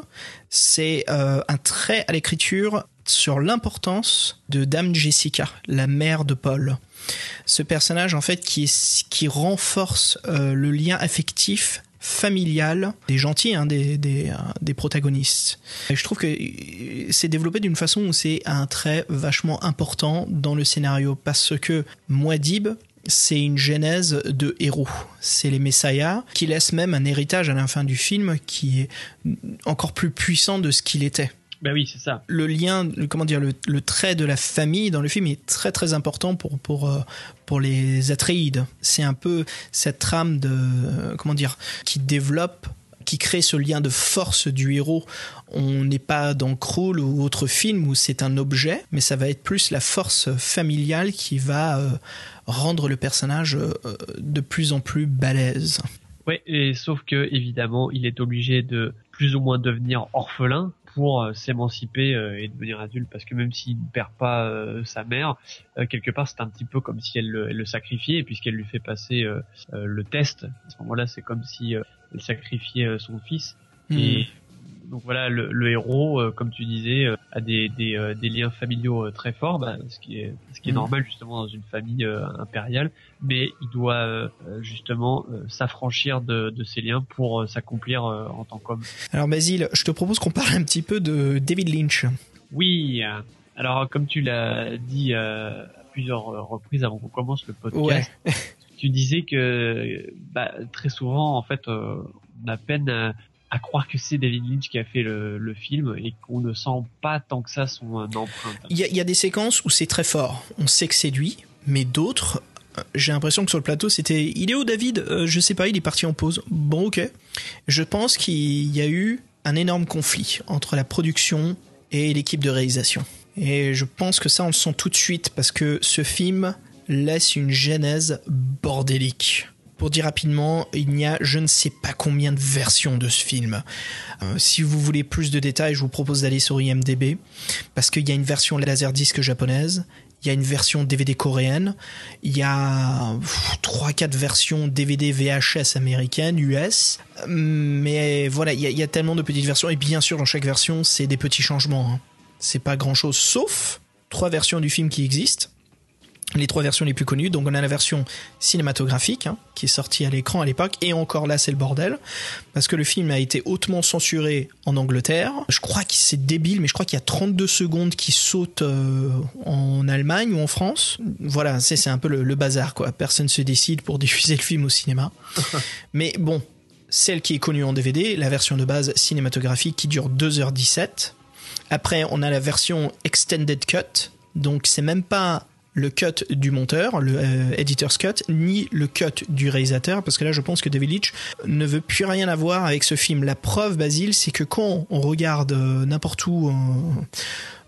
C'est euh, un trait à l'écriture sur l'importance de Dame Jessica, la mère de Paul. Ce personnage, en fait, qui, qui renforce euh, le lien affectif familial des gentils, hein, des, des, euh, des protagonistes. Et je trouve que euh, c'est développé d'une façon où c'est un trait vachement important dans le scénario parce que Muad'Dib, c'est une genèse de héros. C'est les Messiahs qui laissent même un héritage à la fin du film qui est encore plus puissant de ce qu'il était Ben oui, c'est ça. le lien, comment dire, le, trait de la famille dans le film est très très important pour pour euh, pour les Atreides. C'est un peu cette trame de euh, comment dire qui développe qui crée ce lien de force du héros. On n'est pas dans Krull ou autre film où c'est un objet, mais ça va être plus la force familiale qui va euh, rendre le personnage de plus en plus balèze. Ouais, et sauf que évidemment, il est obligé de plus ou moins devenir orphelin pour euh, s'émanciper euh, et devenir adulte, parce que même s'il ne perd pas euh, sa mère, quelque part c'est un petit peu comme si elle le, elle le sacrifiait, puisqu'elle lui fait passer le test. À ce moment-là, c'est comme si elle sacrifiait son fils. Et donc voilà, le, le héros, euh, comme tu disais, euh, a des, des, euh, des liens familiaux très forts, bah, ce qui est, ce qui est Mhm. normal justement dans une famille euh, impériale, mais il doit justement euh, s'affranchir de, de ces liens pour s'accomplir euh, en tant qu'homme. Alors Basile, je te propose qu'on parle un petit peu de David Lynch. Oui, alors comme tu l'as dit euh, à plusieurs reprises avant qu'on commence le podcast, Ouais. tu disais que bah, très souvent, en fait, euh, on a peine à, à croire que c'est David Lynch qui a fait le, film et qu'on ne sent pas tant que ça son euh, empreinte. Il y, a- il y a des séquences où c'est très fort. On sait que c'est lui, mais d'autres, euh, j'ai l'impression que sur le plateau, c'était Il est où David? Euh, Je sais pas, il est parti en pause. Bon, ok. Je pense qu'il y a eu un énorme conflit entre la production et l'équipe de réalisation. Et je pense que ça, on le sent tout de suite parce que ce film laisse une genèse bordélique. Pour dire rapidement, il y a je ne sais pas combien de versions de ce film. Euh, si vous voulez plus de détails, je vous propose d'aller sur IMDB parce qu'il y a une version laserdisc japonaise, il y a une version DVD coréenne, il y a 3-4 versions DVD VHS américaines, US, mais voilà, il y, a, il y a tellement de petites versions, et bien sûr dans chaque version c'est des petits changements, hein. c'est pas grand chose, sauf trois versions du film qui existent, les trois versions les plus connues. Donc on a la version cinématographique hein, qui est sortie à l'écran à l'époque et encore là c'est le bordel parce que le film a été hautement censuré en Angleterre. Je crois que c'est débile mais je crois qu'il y a 32 secondes qui sautent euh, en Allemagne ou en France. Voilà, c'est c'est un peu le, le bazar quoi. Personne se décide pour diffuser le film au cinéma. mais bon, celle qui est connue en DVD, la version de base cinématographique qui dure 2h17. Après, on a la version extended cut. Donc c'est même pas le cut du monteur, le euh, editor's cut, ni le cut du réalisateur, parce que là je pense que David Leitch ne veut plus rien avoir avec ce film. La preuve, Basile, c'est que quand on regarde euh, n'importe où, euh,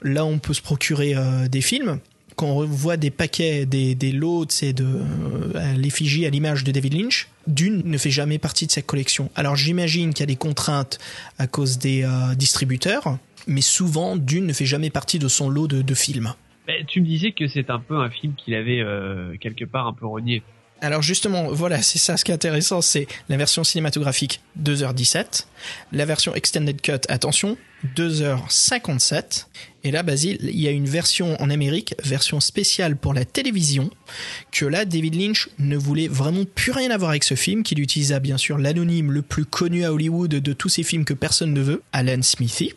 là on peut se procurer euh, des films, quand on voit des paquets, des, des lots, c'est de l'effigie, à l'image de David Lynch, Dune ne fait jamais partie de cette collection. Alors j'imagine qu'il y a des contraintes à cause des distributeurs, mais souvent Dune ne fait jamais partie de son lot de, de films. Tu me disais que c'est un peu un film qu'il avait euh, quelque part un peu renié. Alors justement, voilà, c'est ça ce qui est intéressant, c'est la version cinématographique 2h17, la version extended cut, attention, 2h57, et là, Basile, il y a une version en Amérique, version spéciale pour la télévision, que là, David Lynch ne voulait vraiment plus rien avoir avec ce film, qu'il utilisa bien sûr l'anonyme le plus connu à Hollywood de tous ces films que personne ne veut, Alan Smithy,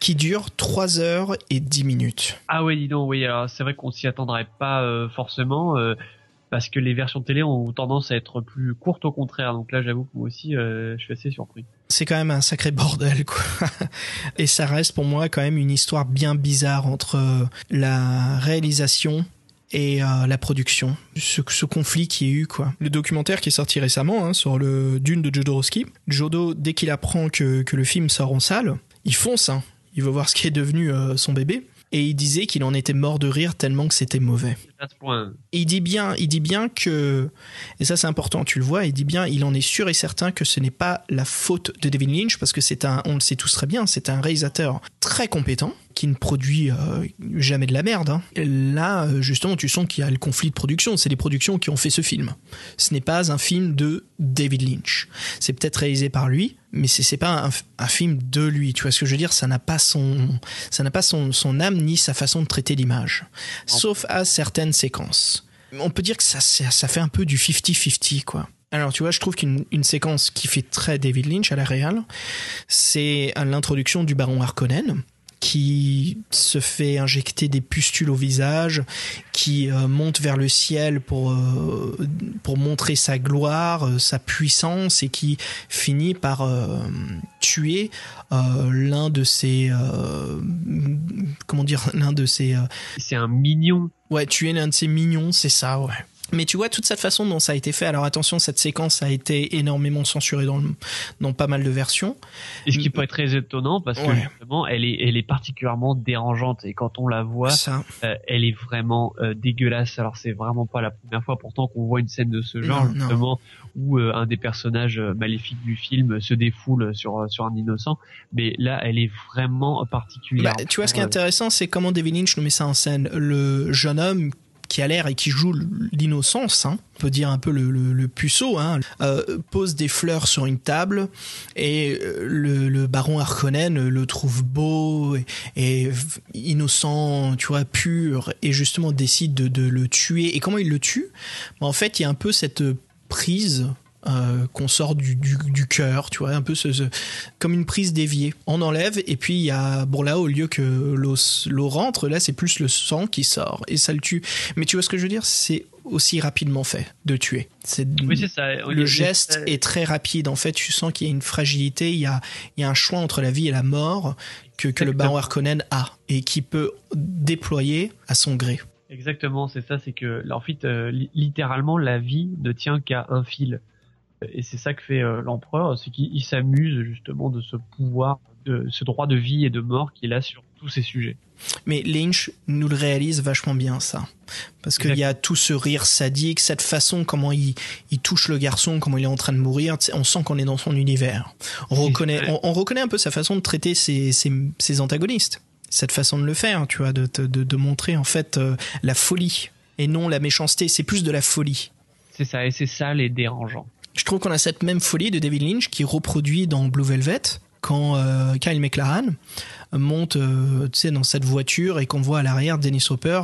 qui dure 3 heures et 10 minutes. Ah ouais, dis donc, oui, alors c'est vrai qu'on s'y attendrait pas euh, forcément, euh, parce que les versions télé ont tendance à être plus courtes au contraire. Donc là, j'avoue que moi aussi, euh, je suis assez surpris. c'est quand même un sacré bordel quoi. Et ça reste pour moi quand même une histoire bien bizarre entre la réalisation et euh, la production, ce, ce conflit qui est eu quoi. Le documentaire qui est sorti récemment hein, sur le Dune de Jodorowsky, Jodo dès qu'il apprend que, que le film sort en salle, il fonce, hein. il veut voir ce qui est devenu euh, son bébé. Et il disait qu'il en était mort de rire tellement que c'était mauvais. Et il dit bien, il dit bien que, et ça c'est important, tu le vois, il dit bien, il en est sûr et certain que ce n'est pas la faute de David Lynch parce que c'est un, on le sait tous très bien, c'est un réalisateur très compétent qui ne produit euh, jamais de la merde. hein. Là, euh, justement, tu sens qu'il y a le conflit de production. C'est les productions qui ont fait ce film. Ce n'est pas un film de David Lynch. C'est peut-être réalisé par lui, mais c'est pas un, un film de lui. Tu vois ce que je veux dire? Ça n'a pas son, ça n'a pas son, son âme ni sa façon de traiter l'image, sauf à certaines séquences. On peut dire que ça, fait un peu du 50-50, quoi. Alors, tu vois, je trouve qu'une une séquence qui fait très David Lynch à la réal, c'est à l'introduction du baron Harkonnen qui se fait injecter des pustules au visage, qui euh, monte vers le ciel pour euh, pour montrer sa gloire, euh, sa puissance et qui finit par euh, tuer euh, l'un de ses euh, comment dire l'un de ses euh, C'est un mignon. Ouais, tuer l'un de ses mignons, c'est ça, ouais. Mais tu vois toute cette façon dont ça a été fait. Alors attention, cette séquence a été énormément censurée dans, le, dans pas mal de versions. Et ce qui peut être très étonnant parce que Ouais. justement, elle est, elle est particulièrement dérangeante et quand on la voit, Ça, euh, elle est vraiment euh, dégueulasse. Alors c'est vraiment pas la première fois pourtant qu'on voit une scène de ce genre Non, non. justement où euh, un des personnages maléfiques du film se défoule sur sur un innocent. Mais là, elle est vraiment particulière. Bah, tu vois, ce qui est intéressant, c'est comment David Lynch nous met ça en scène. Le jeune homme qui a l'air et qui joue l'innocence, hein, on peut dire un peu le, puceau, hein, euh, pose des fleurs sur une table et euh, le, baron Harkonnen le trouve beau et, et innocent, tu vois, pur, et justement décide de, de le tuer. Et comment il le tue? Bah, En fait, il y a un peu cette prise euh, qu'on sort du, du, du cœur, tu vois, un peu ce, ce- comme une prise d'évier. On enlève et puis il y a, bon là, au lieu que l'eau rentre, là c'est plus le sang qui sort et ça le tue. Mais tu vois ce que je veux dire? C'est aussi rapidement fait de tuer. C'est Oui, le geste est très rapide. En fait, tu sens qu'il y a une fragilité, il y a, il y a un choix entre la vie et la mort que, que le baron Harkonnen a et qui peut déployer à son gré. Exactement, c'est ça, c'est que en fait, euh, li- littéralement, la vie ne tient qu'à un fil. Et c'est ça que fait euh, l'empereur, c'est qu'il il s'amuse justement de ce pouvoir, de ce droit de vie et de mort qu'il a sur tous ces sujets. Mais Lynch nous le réalise vachement bien, ça. Parce qu'il y a tout ce rire sadique, cette façon, comment il, il touche le garçon, comment il est en train de mourir. On sent qu'on est dans son univers. On reconnaît, on, on reconnaît un peu sa façon de traiter ses, ses, ses antagonistes. Cette façon de le faire, tu vois, de, de, de montrer en fait euh, la folie et non la méchanceté. C'est plus de la folie. C'est ça, et c'est sale et dérangeant. Je trouve qu'on a cette même folie de David Lynch qui reproduit dans Blue Velvet quand euh, Kyle McLaren monte euh, tu sais, dans cette voiture et qu'on voit à l'arrière Dennis Hopper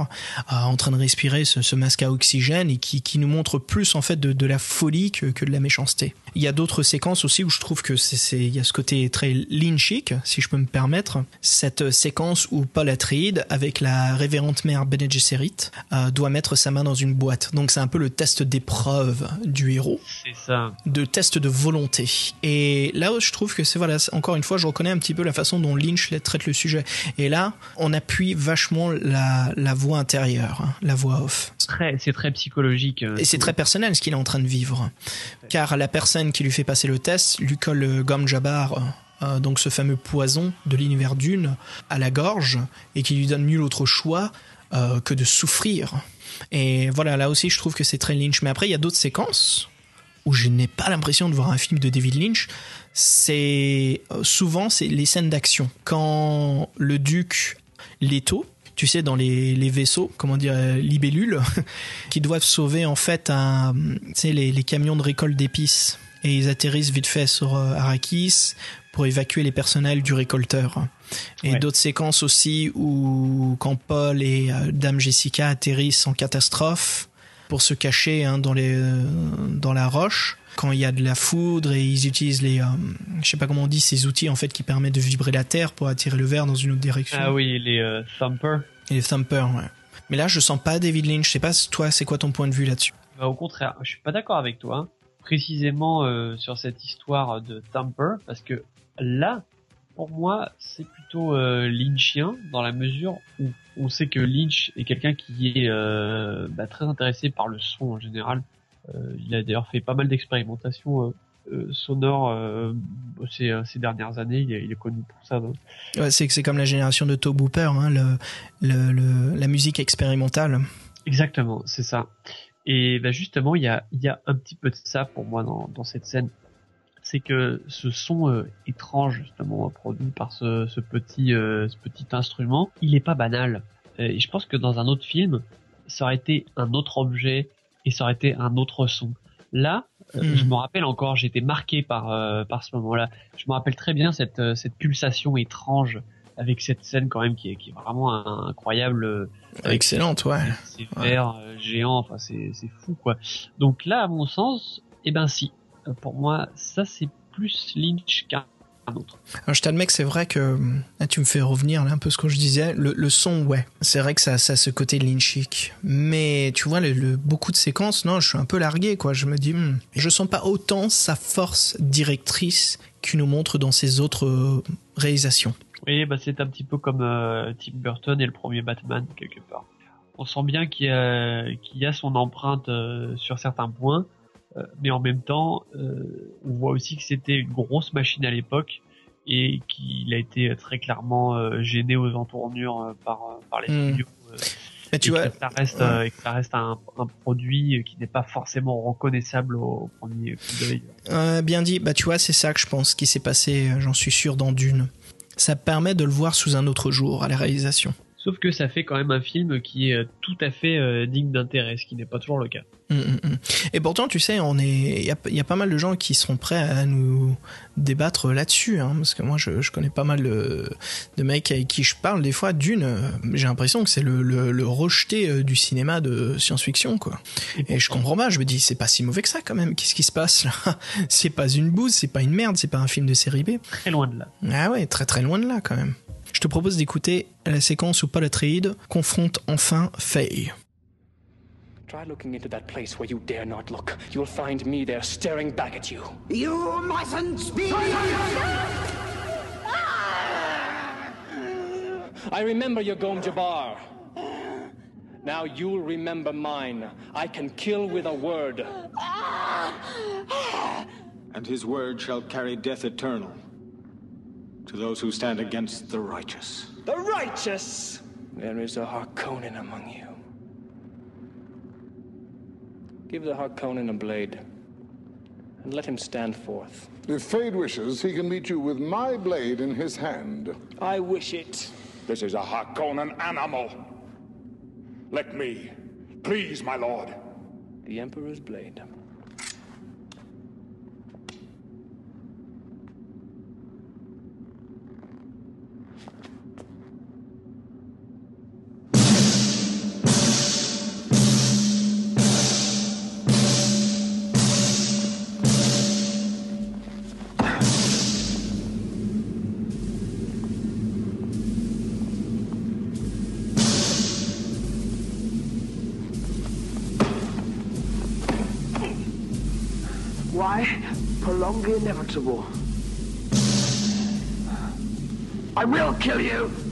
euh, en train de respirer ce, ce masque à oxygène et qui, qui nous montre plus en fait de, de la folie que, que de la méchanceté. Il y a d'autres séquences aussi où je trouve que c'est il y a ce côté très lynchique, si je peux me permettre. Cette séquence où Paul Atreides, avec la révérende mère Bene Gesserit, euh, doit mettre sa main dans une boîte. Donc c'est un peu le test d'épreuve du héros C'est ça. de test de volonté. Et là, je trouve que c'est voilà, encore une fois, je reconnais un petit peu la façon dont Lynch traite le sujet. Et là, on appuie vachement la, la voix intérieure, hein, la voix off. C'est très psychologique. euh, Et c'est très personnel ce qu'il est en train de vivre. Car la personne qui lui fait passer le test lui colle le gomme jabbar, euh, donc ce fameux poison de l'univers d'une, à la gorge, et qui lui donne nul autre choix euh, que de souffrir. Et voilà, là aussi, je trouve que c'est très Lynch. Mais après, il y a d'autres séquences où je n'ai pas l'impression de voir un film de David Lynch. C'est euh, souvent c'est les scènes d'action. Quand le duc Leto, tu sais, dans les, les vaisseaux, comment dire, euh, libellules, qui doivent sauver en fait un, tu sais, les, les camions de récolte d'épices. Et ils atterrissent vite fait sur euh, Arrakis pour évacuer les personnels du récolteur. Et Ouais. d'autres séquences aussi où quand Paul et Dame Jessica atterrissent en catastrophe pour se cacher hein, dans, les, euh, dans la roche, quand il y a de la foudre et ils utilisent les, euh, je sais pas comment on dit, ces outils en fait qui permettent de vibrer la terre pour attirer le verre dans une autre direction. Ah oui, les euh, thumpers. Les thumpers, ouais. Mais là, je sens pas David Lynch. Je sais pas, toi, c'est quoi ton point de vue là-dessus? Bah, au contraire, je suis pas d'accord avec toi, hein. précisément euh, sur cette histoire de Thumper, parce que là, pour moi, c'est plutôt Lynchien dans la mesure où on sait que Lynch est quelqu'un qui est euh, bah, très intéressé par le son en général. Euh, il a d'ailleurs fait pas mal d'expérimentations euh, sonores ces, ces dernières années. Il est, il est connu pour ça. ouais, C'est c'est comme la génération de Tobe Hooper, hein, le, le, le- la musique expérimentale. Exactement, c'est ça. Et bah justement, il y a, il y a un petit peu de ça pour moi dans, dans cette scène. C'est que ce son euh, étrange, justement, produit par ce, ce petit, euh, ce petit instrument, il est pas banal. Euh, Et je pense que dans un autre film, ça aurait été un autre objet et ça aurait été un autre son. Là, euh, Mm. je me rappelle encore, j'étais marqué par, euh, par ce moment-là. Je me rappelle très bien cette, cette pulsation étrange avec cette scène quand même qui est, qui est vraiment un- incroyable. Excellente, ouais. ces verres géants, enfin c'est c'est fou quoi. Donc là, à mon sens, eh ben si, pour moi, ça c'est plus Lynch qu'un autre. Alors, je t'admets que c'est vrai que là, tu me fais revenir là un peu ce que je disais. Le, le son, ouais, c'est vrai que ça, ça a ce côté lynchique. Mais tu vois, le, le- beaucoup de séquences, non, je suis un peu largué, quoi. Je me dis, hmm, je sens pas autant sa force directrice qu'il nous montre dans ses autres euh, réalisations. Oui, bah c'est un petit peu comme euh, Tim Burton et le premier Batman quelque part. On sent bien qu'il y a, qu'il y a son empreinte euh, sur certains points, euh, mais en même temps, euh, on voit aussi que c'était une grosse machine à l'époque et qu'il a été très clairement euh, gêné aux entournures euh, par, euh, par les Hmm. studios. euh, Mais tu et vois, que ça reste, ouais. euh, et que ça reste un, un produit qui n'est pas forcément reconnaissable au premier coup d'œil. Euh, bien dit, bah tu vois, c'est ça que je pense qui s'est passé, euh, j'en suis sûr, dans Dune. Ça permet de le voir sous un autre jour à la réalisation. Sauf que ça fait quand même un film qui est euh, tout à fait euh, digne d'intérêt, ce qui n'est pas toujours le cas. Mm, mm, mm. Et pourtant, tu sais, on est, il y a, il y a pas mal de gens qui seront prêts à nous débattre là-dessus, hein, parce que moi, je, je connais pas mal de, de mecs avec qui je parle. Des fois, d'une, j'ai l'impression que c'est le, le, le rejeté euh, du cinéma de science-fiction, quoi. Et je comprends pas. Je me dis, c'est pas si mauvais que ça, quand même. Qu'est-ce qui se passe là? C'est pas une bouse, c'est pas une merde, c'est pas un film de série B. Très loin de là. Ah ouais, très très loin de là, quand même. Je te propose d'écouter la séquence où Paul Atreides confronte enfin Faye. Try looking into that place where you dare not look. You'll find me there staring back at you. You mustn't speak! I remember your Gom Jabbar. Now you'll remember mine. I can kill with a word. And his word shall carry death eternal to those who stand against the righteous. The righteous! There is a Harkonnen among you. Give the Harkonnen a blade, and let him stand forth. If Fade wishes, he can meet you with my blade in his hand. I wish it. This is a Harkonnen animal. Let me. Please, my lord. The Emperor's blade. Why prolong the inevitable? I will kill you!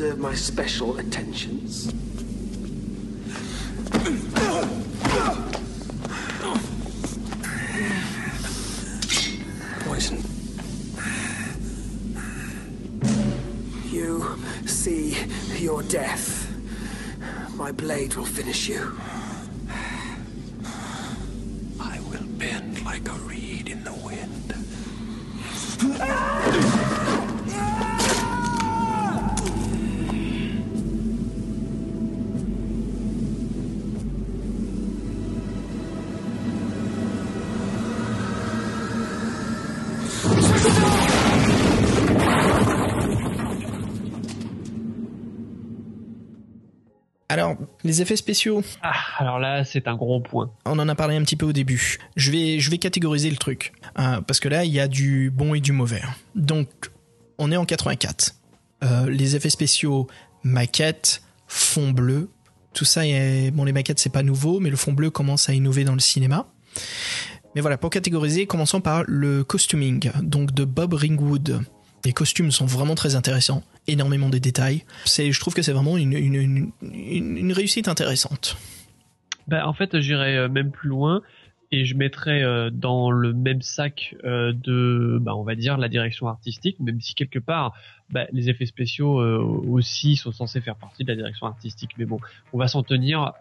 Deserve my special attentions? Poison. You see your death. My blade will finish you. Les effets spéciaux. Ah, alors là, c'est un gros point. On en a parlé un petit peu au début. Je vais, je vais catégoriser le truc. Euh, parce que là, il y a du bon et du mauvais. Donc, on est en 84. Euh, les effets spéciaux, maquettes, fond bleu, tout ça, est... bon, les maquettes, c'est pas nouveau, mais le fond bleu commence à innover dans le cinéma. Mais voilà, pour catégoriser, commençons par le costuming, donc de Bob Ringwood. Les costumes sont vraiment très intéressants, énormément de détails. C'est, je trouve que c'est vraiment une, une, une, réussite intéressante. Bah, en fait, j'irais euh, même plus loin et je mettrais euh, dans le même sac euh, de, bah, on va dire, la direction artistique, même si quelque part, bah, les effets spéciaux aussi sont censés faire partie de la direction artistique. Mais bon, on va s'en tenir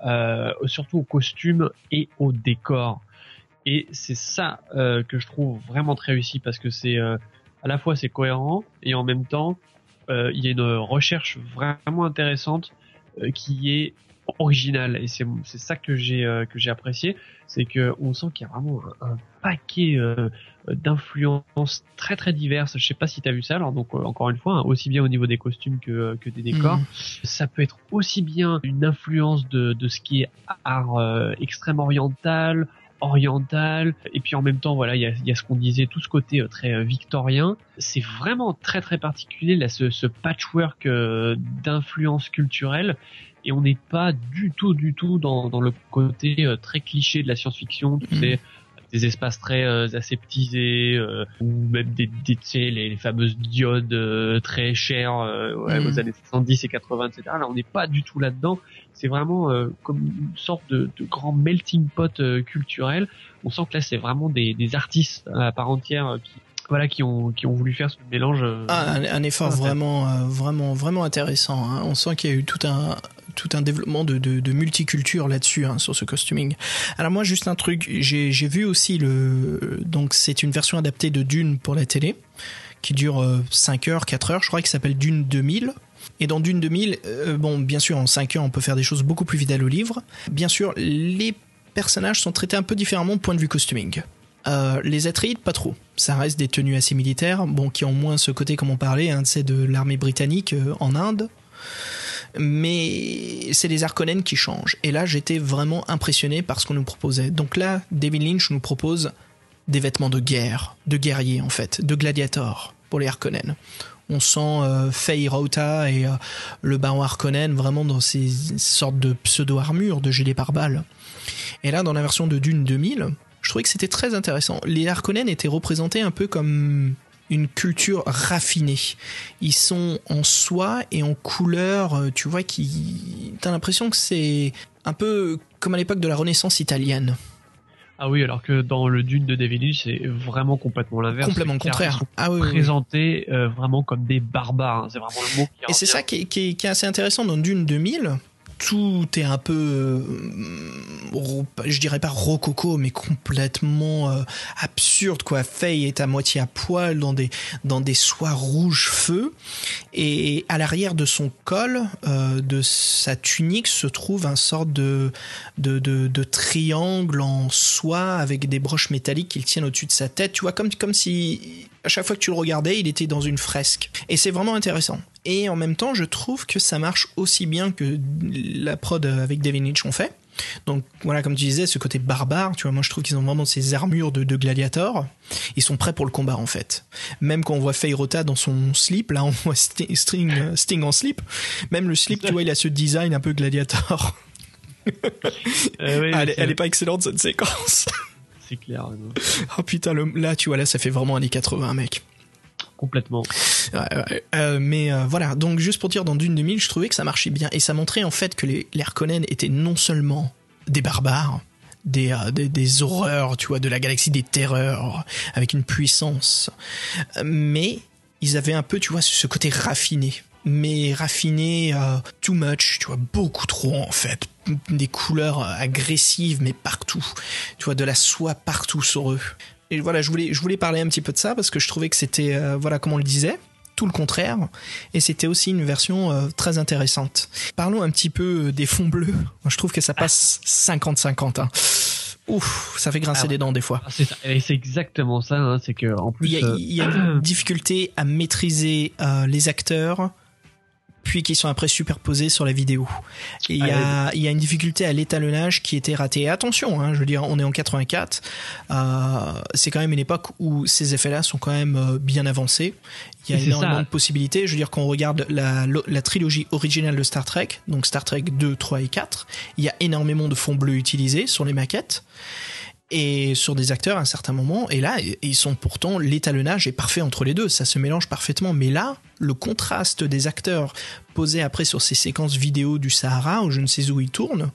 surtout aux costumes et au décor. Et c'est ça que je trouve vraiment très réussi parce que c'est à la fois c'est cohérent et en même temps euh, il y a une recherche vraiment intéressante euh, qui est originale. Et c'est c'est ça que j'ai euh, que j'ai apprécié. C'est que on sent qu'il y a vraiment un, un paquet euh, d'influences très très diverses. Je sais pas si tu as vu ça alors donc euh, encore une fois hein, aussi bien au niveau des costumes que que des décors. Mhm. ça peut être aussi bien une influence de de ce qui est art euh, extrême oriental oriental. Et puis en même temps, voilà, il y a, y a, ce qu'on disait, tout ce côté euh, très euh, victorien. C'est vraiment très très particulier là, ce, ce patchwork euh, d'influence culturelle. Et on n'est pas du tout, du tout dans, dans le côté très cliché de la science-fiction. Tu Mhm. sais, des espaces très euh, aseptisés euh, ou même des, des tu sais, les, les fameuses diodes euh, très chères euh, ouais, Mhm. aux années 70 et 80 etc là on n'est pas du tout là dedans c'est vraiment euh, comme une sorte de, de grand melting pot euh, culturel. On sent que là c'est vraiment des, des artistes à part entière qui voilà qui ont qui ont voulu faire ce mélange euh, Ah, un, un effort Ouais. vraiment, euh, vraiment, vraiment intéressant. hein. On sent qu'il y a eu tout un, tout un développement de, de, de multiculture là-dessus hein, sur ce costuming. Alors moi, juste un truc, j'ai j'ai vu aussi le, donc c'est une version adaptée de Dune pour la télé qui dure euh, 5 heures, 4 heures, je crois qu'il s'appelle Dune 2000. Et dans Dune 2000, euh, bon, bien sûr, en 5 heures, on peut faire des choses beaucoup plus fidèles au livre. Bien sûr, les personnages sont traités un peu différemment du point de vue costuming. Euh, les Atreides, pas trop. Ça reste des tenues assez militaires, bon, qui ont moins ce côté, comme on parlait, hein, de l'armée britannique euh, en Inde. Mais c'est les Harkonnen qui changent. Et là, j'étais vraiment impressionné par ce qu'on nous proposait. Donc là, David Lynch nous propose des vêtements de guerre, de guerrier en fait, de gladiator pour les Harkonnen. On sent euh, Rauta et euh, le baron Harkonnen vraiment dans ces sortes de pseudo-armures, de gilets pare-balles. Et là, dans la version de Dune 2000, je trouvais que c'était très intéressant. Les Harkonnen étaient représentés un peu comme une culture raffinée. Ils sont en soie et en couleur, euh, tu vois, qui. T'as l'impression que c'est un peu comme à l'époque de la Renaissance italienne. ah oui alors que dans le Dune de David Lynch c'est vraiment complètement l'inverse Complètement le contraire. sont Ah oui, oui. euh, vraiment comme des barbares hein. c'est vraiment le mot qui Et c'est ça qui est, qui est- qui est assez intéressant dans Dune 2000. Tout est un peu, euh, je dirais pas rococo, mais complètement euh, absurde quoi. Faye est à moitié à poil dans des dans soies rouges feu, et à l'arrière de son col, euh, de sa tunique, se trouve un sorte de de, triangle en soie avec des broches métalliques qu'il tiennent au-dessus de sa tête. Tu vois comme comme si à chaque fois que tu le regardais, il était dans une fresque. Et c'est vraiment intéressant. Et en même temps, je trouve que ça marche aussi bien que la prod avec David Lynch ont fait. Donc voilà, comme tu disais, ce côté barbare, tu vois, moi je trouve qu'ils ont vraiment ces armures de, de. Ils sont prêts pour le combat en fait. Même quand on voit Faye Rota dans son slip, là on voit Sting, euh, Sting en slip. Même le slip, tu vois, il a ce design un peu gladiator. Euh, oui, elle, est- elle est pas excellente cette séquence. C'est clair euh, oh putain, le- là tu vois, là ça fait vraiment années 80, mec. complètement Ouais, ouais. Euh, mais euh, voilà, donc juste pour dire, dans Dune 2000, je trouvais que ça marchait bien. Et ça montrait en fait que les, les Harkonnen étaient non seulement des barbares, des, euh, des, des horreurs, tu vois, de la galaxie des terreurs, avec une puissance, mais ils avaient un peu, tu vois, ce côté raffiné. Mais raffiné, euh, too much, tu vois, beaucoup trop en fait. Des couleurs euh, agressives, mais partout. Tu vois, de la soie partout sur eux. Et voilà, je voulais, je voulais parler un petit peu de ça parce que je trouvais que c'était, euh, voilà, comme on le disait, tout le contraire. Et c'était aussi une version euh, très intéressante. Parlons un petit peu des fonds bleus. Moi, je trouve que ça passe 50-50. Hein. Ouf, ça fait grincer Ah ouais. des dents des fois. Ah, c'est c'est exactement ça hein, c'est que en plus Il y a, euh, il y a une difficulté à maîtriser euh, les acteurs, puis qui sont après superposés sur la vidéo. Et il y a, il y a une difficulté à l'étalonnage qui était ratée. Et attention, hein, je veux dire, on est en 84. Euh, c'est quand même une époque où ces effets-là sont quand même euh, bien avancés. Il y a énormément ça. de possibilités. Je veux dire, quand on regarde la, la trilogie originale de Star Trek, donc Star Trek 2, 3 et 4, il y a énormément de fonds bleus utilisés sur les maquettes et sur des acteurs à un certain moment. Et là, ils sont pourtant, l'étalonnage est parfait entre les deux, ça se mélange parfaitement. Mais là, le contraste des acteurs posés après sur ces séquences vidéo du Sahara, ou je ne sais où ils tournent,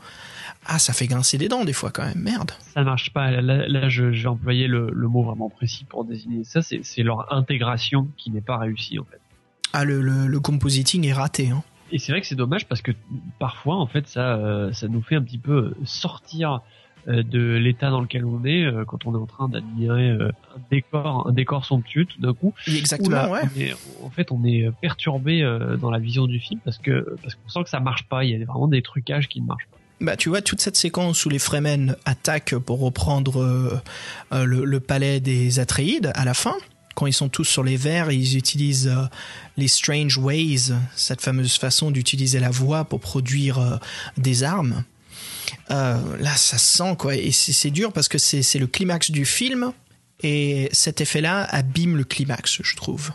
ah, ça fait grincer des dents des fois quand même, merde. ça marche pas. Là, là je- j'ai employé le, le mot vraiment précis pour désigner ça. C'est c'est leur intégration qui n'est pas réussie en fait. Ah, le, le, le compositing est raté. Hein. Et c'est vrai que c'est dommage parce que parfois en fait ça euh, ça nous fait un petit peu sortir de l'état dans lequel on est euh, quand on est en train d'admirer euh, un décor un décor somptueux tout d'un coup. Exactement, Oula, ouais. est- en fait on est perturbé euh, dans la vision du film parce que parce qu'on sent que ça marche pas. Il y a vraiment des trucages qui ne marchent pas. Bah, tu vois, toute cette séquence où les Fremen attaquent pour reprendre euh, euh, le, le palais des Atreides à la fin, quand ils sont tous sur les verres, ils utilisent euh, les strange ways, cette fameuse façon d'utiliser la voix pour produire euh, des armes. Euh, là, ça se sent quoi, et c'est dur parce que c'est le climax du film, et cet effet-là abîme le climax, je trouve.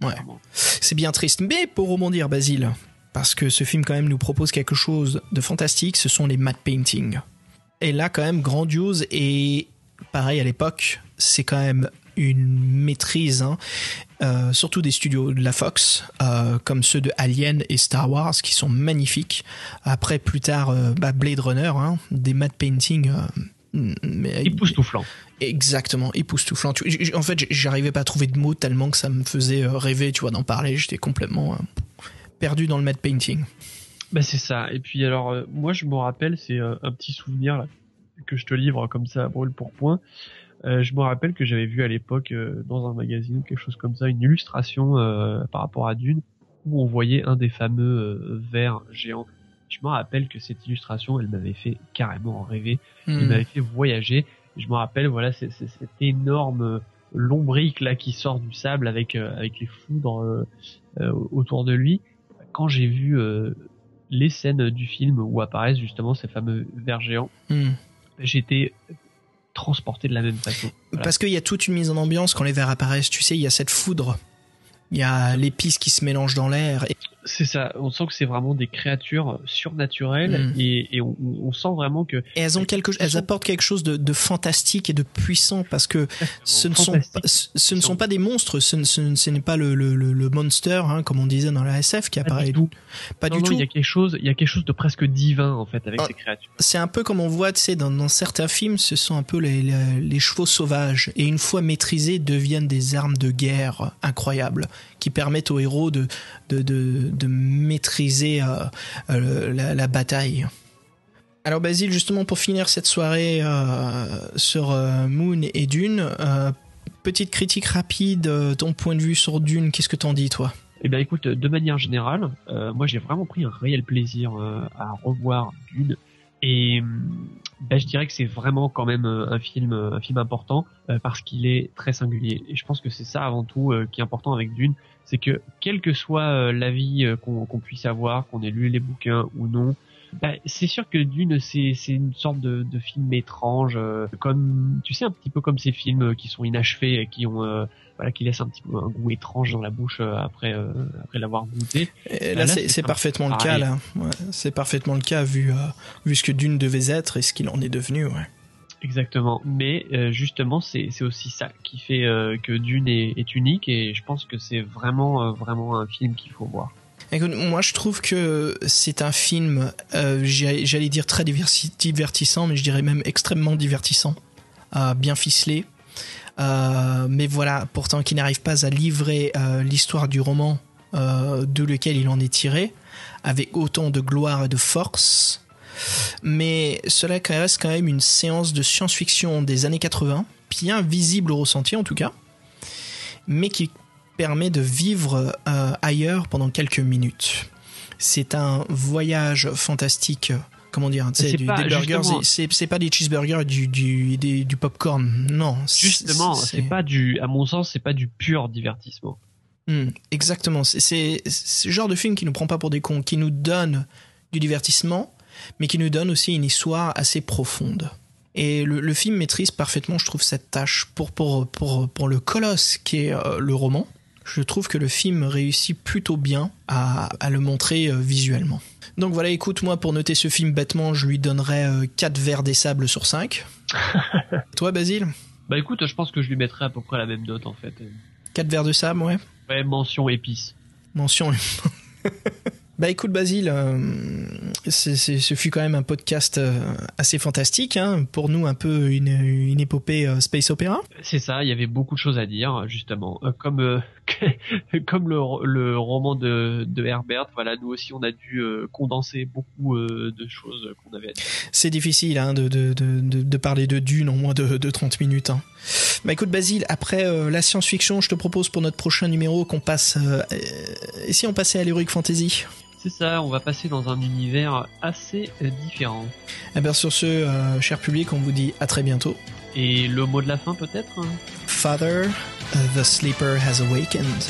Ouais. C'est bien triste. Mais pour rebondir, Basile, parce que ce film quand même nous propose quelque chose de fantastique, ce sont les matte paintings. Et là, quand même, grandiose et pareil à l'époque, c'est quand même une maîtrise, hein, euh, surtout des studios de la Fox, euh, comme ceux de Alien et Star Wars, qui sont magnifiques. Après, plus tard, euh, bah, Blade Runner, hein, des matte paintings. euh, mais- Époustouflant. Exactement, époustouflant. En fait, j'arrivais pas à trouver de mots tellement que ça me faisait rêver, tu vois, d'en parler. J'étais complètement perdu dans le matte painting. Bah c'est ça. Et puis alors moi je me rappelle, c'est un petit souvenir là, que je te livre comme ça brûle pour point. Euh, je me rappelle que j'avais vu à l'époque euh, dans un magazine quelque chose comme ça, une illustration euh, par rapport à Dune où on voyait un des fameux euh, vers géants. Je me rappelle que cette illustration, elle m'avait fait carrément rêver, Hmm. elle m'avait fait voyager. Je me rappelle, voilà, c'est c'est cette énorme euh, lombrique là qui sort du sable avec euh, avec les foudres euh, euh, autour de lui. Quand j'ai vu euh, les scènes du film où apparaissent justement ces fameux vers géants, Hmm. j'étais transporté de la même façon. Parce qu'il y a toute une mise en ambiance quand les vers apparaissent. Tu sais, il y a cette foudre. Il y a l'épice qui se mélange dans l'air. Et... C'est ça, on sent que c'est vraiment des créatures surnaturelles Mm. et, et on, on sent vraiment que Et elles ont quelque, elles apportent quelque chose de, de fantastique et de puissant parce que ce ne sont pas, ce ne sont pas des monstres, ce, ne- ce, ce n'est pas le, le, le, monster, hein, comme on disait dans la SF qui apparaît. du tout. Pas Non, du non, tout. Il y a quelque chose, il y a quelque chose de presque divin en fait avec Ah. ces créatures. C'est un peu comme on voit, tu sais, dans, dans certains films, ce sont un peu les, les, les chevaux sauvages. Et une fois maîtrisés, deviennent des armes de guerre incroyables qui permettent aux héros de, de, de, maîtriser euh, euh, la, bataille. Alors Basile, justement pour finir cette soirée euh, sur Moon et Dune, petite critique rapide, ton point de vue sur Dune, qu'est-ce que t'en dis toi? Eh bien, écoute, de manière générale, moi j'ai vraiment pris un réel plaisir à revoir Dune. Et ben, je dirais que c'est vraiment quand même un film, un film important parce qu'il est très singulier. Et je pense que c'est ça avant tout qui est important avec Dune, c'est que quel que soit euh, l'avis euh, qu'on puisse avoir, qu'on ait lu les bouquins ou non, ben, c'est sûr que Dune c'est une sorte de, de film étrange, euh, comme tu sais un petit peu comme ces films euh, qui sont inachevés et qui ont euh, voilà qui laissent un petit peu un goût étrange dans la bouche euh, après euh, après l'avoir goûté. Et Ben là, c'est parfaitement le cas, là. Ouais, c'est parfaitement le cas vu, euh, vu ce que Dune devait être et ce qu'il en est devenu, ouais. Exactement. Mais euh, justement, c'est aussi ça qui fait euh, que Dune est, unique et je pense que c'est vraiment euh, vraiment un film qu'il faut voir. Moi je trouve que c'est un film, j'allais dire très divertissant, mais je dirais même extrêmement divertissant, bien ficelé. Mais voilà, pourtant qui n'arrive pas à livrer l'histoire du roman de lequel il en est tiré, avec autant de gloire et de force. Mais cela reste quand même une séance de science-fiction des années 80, bien visible au ressenti en tout cas, mais qui permet de vivre euh, ailleurs pendant quelques minutes. C'est un voyage fantastique. Comment dire C'est du- Des burgers, c'est pas des cheeseburgers, du, du, des- du popcorn. Non. Justement, c'est pas du, à mon sens, c'est pas du pur divertissement. Hmm, exactement. C'est ce genre de film qui nous prend pas pour des cons, qui nous donne du divertissement, mais qui nous donne aussi une histoire assez profonde. Et le, le film maîtrise parfaitement, je trouve, cette tâche pour, pour, pour, pour le colosse qui est euh, le roman. Je trouve que le film réussit plutôt bien à, à le montrer euh, visuellement. Donc voilà, écoute, moi, pour noter ce film bêtement, je lui donnerais 4 verres des sables sur 5. Toi, Basile? Bah écoute, je pense que je lui mettrais à peu près la même note en fait. 4 verres de sable, ouais. Ouais, mention épice. Mention. bah écoute Basile, euh, c'est- c'est- ce fut quand même un podcast euh, assez fantastique, hein, pour nous un peu une, une épopée euh, space opéra. C'est ça, il y avait beaucoup de choses à dire justement, Euh, comme comme le, le roman de, de Herbert. Voilà, nous aussi on a dû condenser beaucoup de choses qu'on avait à dire. C'est difficile hein, de, de, de, parler de Dune en moins de, de 30 minutes. hein. Bah écoute Basile, après la science-fiction, je te propose pour notre prochain numéro qu'on passe... et si on passait à l'heroic fantasy? C'est ça, on va passer dans un univers assez euh, différent. Eh bien sur ce, euh, cher public, on vous dit à très bientôt. Et le mot de la fin peut-être? Father, uh, the sleeper has awakened.